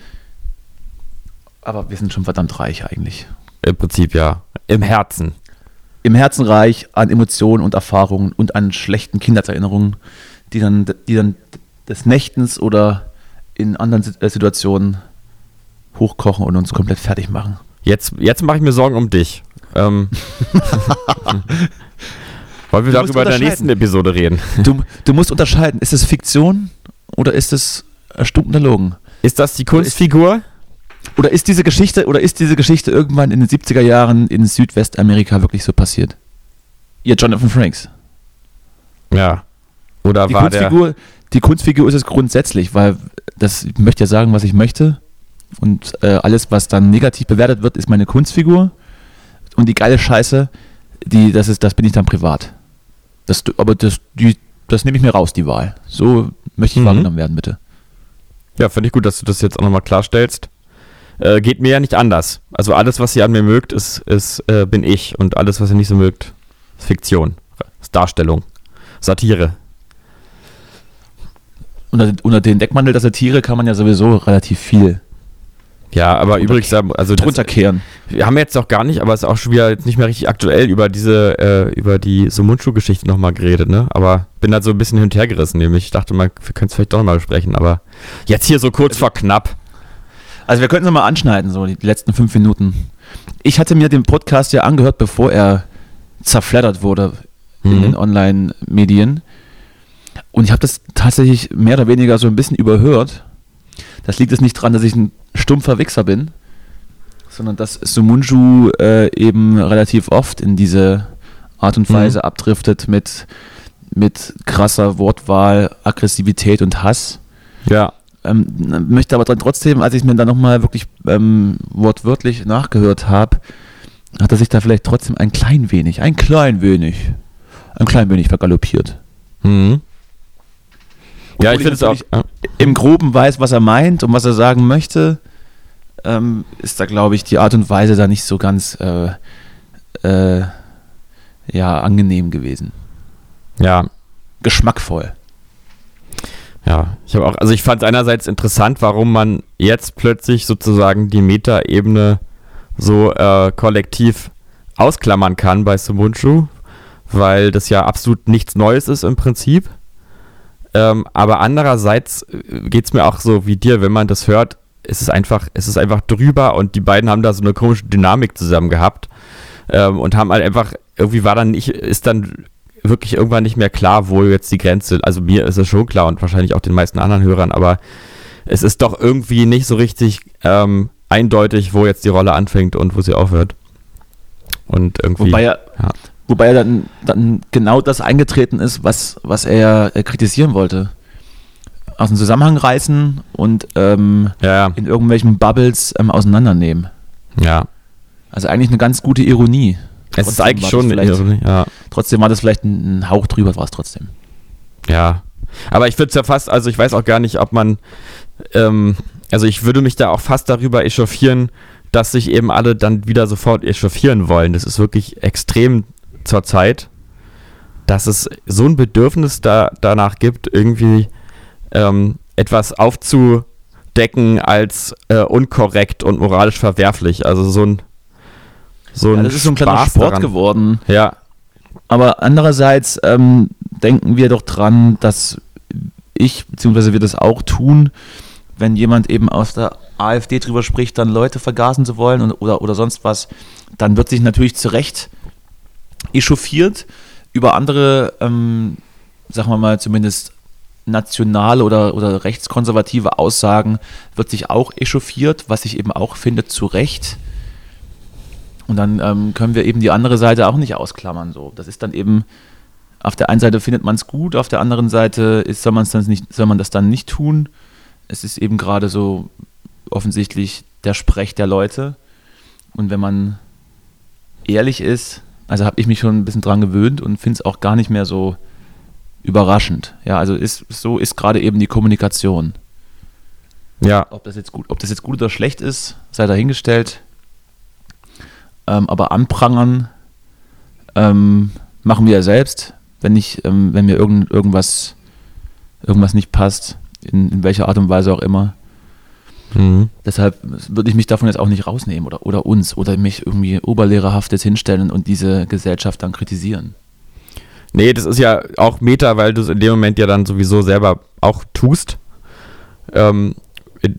Speaker 2: Aber wir sind schon verdammt reich eigentlich.
Speaker 1: Im Prinzip ja. Im Herzen.
Speaker 2: Im Herzen reich an Emotionen und Erfahrungen und an schlechten Kindheitserinnerungen, die dann, die dann des Nächtens oder in anderen Situationen hochkochen und uns komplett fertig machen.
Speaker 1: Jetzt, jetzt mache ich mir Sorgen um dich. Ähm, wollen wir du darüber in der nächsten Episode reden?
Speaker 2: Du, du musst unterscheiden, ist es Fiktion oder ist es erstunkener Logen?
Speaker 1: Ist das die Kunstfigur?
Speaker 2: Oder ist diese Geschichte, oder ist diese Geschichte irgendwann in den 70er Jahren in Südwestamerika wirklich so passiert? Ihr Jonathan Franks.
Speaker 1: Ja. Oder
Speaker 2: die
Speaker 1: war
Speaker 2: Kunstfigur,
Speaker 1: der
Speaker 2: Die Kunstfigur ist es grundsätzlich, weil das, ich möchte ja sagen, was ich möchte. Und äh, alles, was dann negativ bewertet wird, ist meine Kunstfigur. Und die geile Scheiße, die, das, ist, das bin ich dann privat. Das, aber das, die, das nehme ich mir raus, die Wahl. So möchte ich mhm. wahrgenommen werden, bitte.
Speaker 1: Ja, finde ich gut, dass du das jetzt auch nochmal klarstellst. äh, geht mir ja nicht anders. Also alles, was ihr an mir mögt, ist, ist äh, bin ich und alles, was ihr nicht so mögt, ist Fiktion, ist Darstellung, Satire.
Speaker 2: Unter, unter den Deckmantel der Satire kann man ja sowieso relativ viel
Speaker 1: Ja, aber übrigens, also
Speaker 2: drunter kehren.
Speaker 1: wir haben jetzt auch gar nicht, aber es ist auch schon wieder jetzt nicht mehr richtig aktuell über diese, äh, über die Sumunchu-Geschichte nochmal geredet, ne? Aber bin da so ein bisschen hin und her gerissen, nämlich ich dachte mal, wir können es vielleicht doch nochmal besprechen, aber jetzt hier so kurz vor knapp.
Speaker 2: Also wir könnten es nochmal anschneiden, so die letzten fünf Minuten. Ich hatte mir den Podcast ja angehört, bevor er zerfleddert wurde in
Speaker 1: Mhm.
Speaker 2: den Online-Medien. Und ich habe das tatsächlich mehr oder weniger so ein bisschen überhört. Das liegt jetzt nicht daran, dass ich ein stumpfer Wichser bin, sondern dass Sumunju äh, eben relativ oft in diese Art und
Speaker 1: Mhm.
Speaker 2: Weise abdriftet mit, mit krasser Wortwahl, Aggressivität und Hass.
Speaker 1: Ja.
Speaker 2: Ähm, möchte aber dann trotzdem, als ich mir dann nochmal wirklich ähm, wortwörtlich nachgehört habe, hat er sich da vielleicht trotzdem ein klein wenig, ein klein wenig, ein klein wenig vergaloppiert.
Speaker 1: Mhm. Ja, ich finde es auch.
Speaker 2: Im Groben weiß, was er meint und was er sagen möchte, ähm, ist da, glaube ich, die Art und Weise da nicht so ganz äh, äh, ja, angenehm gewesen.
Speaker 1: Ja,
Speaker 2: Geschmackvoll.
Speaker 1: Ja, ich habe auch, also ich fand es einerseits interessant, warum man jetzt plötzlich sozusagen die Metaebene so äh, kollektiv ausklammern kann bei Sumunchu, weil das ja absolut nichts Neues ist im Prinzip. Ähm, aber andererseits geht es mir auch so wie dir, wenn man das hört, ist es einfach, es ist einfach drüber und die beiden haben da so eine komische Dynamik zusammen gehabt ähm, und haben halt einfach, irgendwie war dann nicht, ist dann wirklich irgendwann nicht mehr klar, wo jetzt die Grenze, also mir ist es schon klar und wahrscheinlich auch den meisten anderen Hörern, aber es ist doch irgendwie nicht so richtig ähm, eindeutig, wo jetzt die Rolle anfängt und wo sie aufhört. Und irgendwie.
Speaker 2: Wobei er,
Speaker 1: ja.
Speaker 2: Wobei er dann, dann genau das eingetreten ist, was, was er äh, kritisieren wollte. Aus dem Zusammenhang reißen und ähm,
Speaker 1: ja,
Speaker 2: in irgendwelchen Bubbles ähm, auseinandernehmen.
Speaker 1: ja.
Speaker 2: Also eigentlich eine ganz gute Ironie.
Speaker 1: Es ist
Speaker 2: Trotzdem
Speaker 1: eigentlich
Speaker 2: war
Speaker 1: schon eine
Speaker 2: vielleicht-
Speaker 1: Ironie, ja.
Speaker 2: Trotzdem war das vielleicht ein, ein Hauch drüber, war es trotzdem.
Speaker 1: Ja. Aber ich würde es ja fast, also ich weiß auch gar nicht, ob man, ähm, also ich würde mich da auch fast darüber echauffieren, dass sich eben alle dann wieder sofort echauffieren wollen. Das ist wirklich extrem zur Zeit, dass es so ein Bedürfnis da, danach gibt, irgendwie ähm, etwas aufzudecken als äh, unkorrekt und moralisch verwerflich. Also so ein so
Speaker 2: Ja, das ist so ein kleiner
Speaker 1: Spaß
Speaker 2: Sport
Speaker 1: daran.
Speaker 2: geworden.
Speaker 1: Ja,
Speaker 2: Aber andererseits ähm, denken wir doch dran, dass ich, beziehungsweise wir das auch tun, wenn jemand eben aus der AfD drüber spricht, dann Leute vergasen zu wollen und, oder, oder sonst was, dann wird sich natürlich zu Recht echauffiert über andere, ähm, sagen wir mal, zumindest nationale oder, oder rechtskonservative Aussagen wird sich auch echauffiert, was ich eben auch finde, zu Recht. Und dann ähm, können wir eben die andere Seite auch nicht ausklammern. So. Das ist dann eben, auf der einen Seite findet man es gut, auf der anderen Seite ist, soll, dann nicht, soll man das dann nicht tun. Es ist eben gerade so offensichtlich der Sprech der Leute. Und wenn man ehrlich ist, also habe ich mich schon ein bisschen dran gewöhnt und finde es auch gar nicht mehr so überraschend. Ja, also ist, so ist gerade eben die Kommunikation.
Speaker 1: ja,
Speaker 2: Ob das jetzt gut, ob das jetzt gut oder schlecht ist, sei dahingestellt. Ähm, aber anprangern ähm, machen wir ja selbst, wenn ich, ähm, wenn mir irgend, irgendwas, irgendwas nicht passt, in, in welcher Art und Weise auch immer.
Speaker 1: Mhm.
Speaker 2: Deshalb würde ich mich davon jetzt auch nicht rausnehmen oder, oder uns oder mich irgendwie oberlehrerhaft jetzt hinstellen und diese Gesellschaft dann kritisieren.
Speaker 1: Nee, das ist ja auch Meta, weil du es in dem Moment ja dann sowieso selber auch tust. Ähm,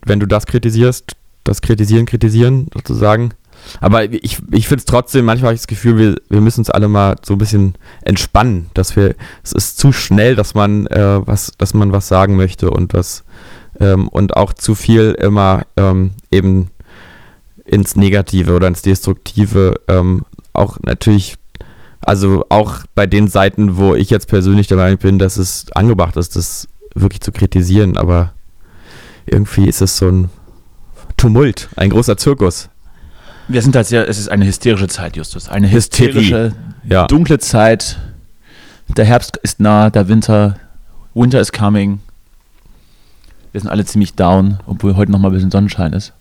Speaker 1: wenn du das kritisierst, das Kritisieren, kritisieren sozusagen. Aber ich, ich finde es trotzdem, manchmal habe ich das Gefühl, wir, wir müssen uns alle mal so ein bisschen entspannen, dass wir, es ist zu schnell, dass man äh, was, dass man was sagen möchte und das ähm, und auch zu viel immer ähm, eben ins Negative oder ins Destruktive ähm, auch natürlich also auch bei den Seiten, wo ich jetzt persönlich der Meinung bin, dass es angebracht ist, das wirklich zu kritisieren, aber irgendwie ist es so ein Tumult, ein großer Zirkus.
Speaker 2: Wir sind halt sehr, es ist eine hysterische Zeit, Justus. Eine hysterische,
Speaker 1: Ja.
Speaker 2: dunkle Zeit. Der Herbst ist nah, der Winter, Winter is coming. Wir sind alle ziemlich down, obwohl heute noch mal ein bisschen Sonnenschein ist.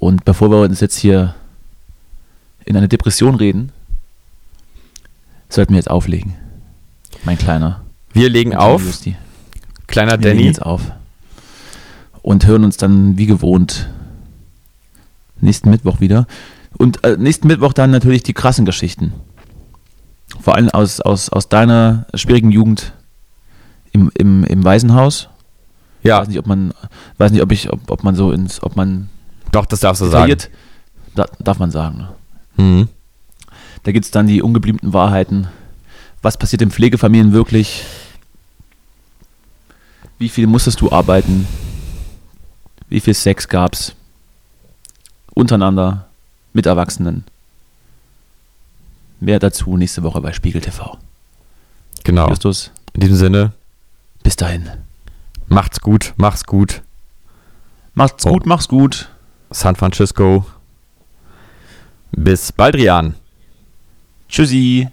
Speaker 2: Und bevor wir uns jetzt hier in eine Depression reden, sollten wir jetzt auflegen. Mein Kleiner.
Speaker 1: Wir legen auf.
Speaker 2: Justi.
Speaker 1: Kleiner
Speaker 2: Wir legen
Speaker 1: Danny.
Speaker 2: jetzt auf. Und hören uns dann wie gewohnt nächsten Mittwoch wieder. Und äh, nächsten Mittwoch dann natürlich die krassen Geschichten. Vor allem aus, aus, aus deiner schwierigen Jugend im, im, im Waisenhaus.
Speaker 1: Ja,
Speaker 2: Weiß nicht, ob man, weiß nicht, ob ich, ob, ob man so ins, ob man
Speaker 1: doch, das darfst du sagen.
Speaker 2: da, darf man sagen. Ne?
Speaker 1: Mhm.
Speaker 2: Da gibt es dann die ungebliebenen Wahrheiten. Was passiert in Pflegefamilien wirklich? Wie viel musstest du arbeiten? Wie viel Sex gab's? Untereinander, mit Erwachsenen. Mehr dazu nächste Woche bei Spiegel TV.
Speaker 1: Genau.
Speaker 2: Justus,
Speaker 1: In diesem Sinne,
Speaker 2: bis dahin.
Speaker 1: Macht's gut, mach's gut.
Speaker 2: Macht's
Speaker 1: Oh.
Speaker 2: gut, mach's gut.
Speaker 1: San Francisco. Bis bald, Rian.
Speaker 2: Tschüssi.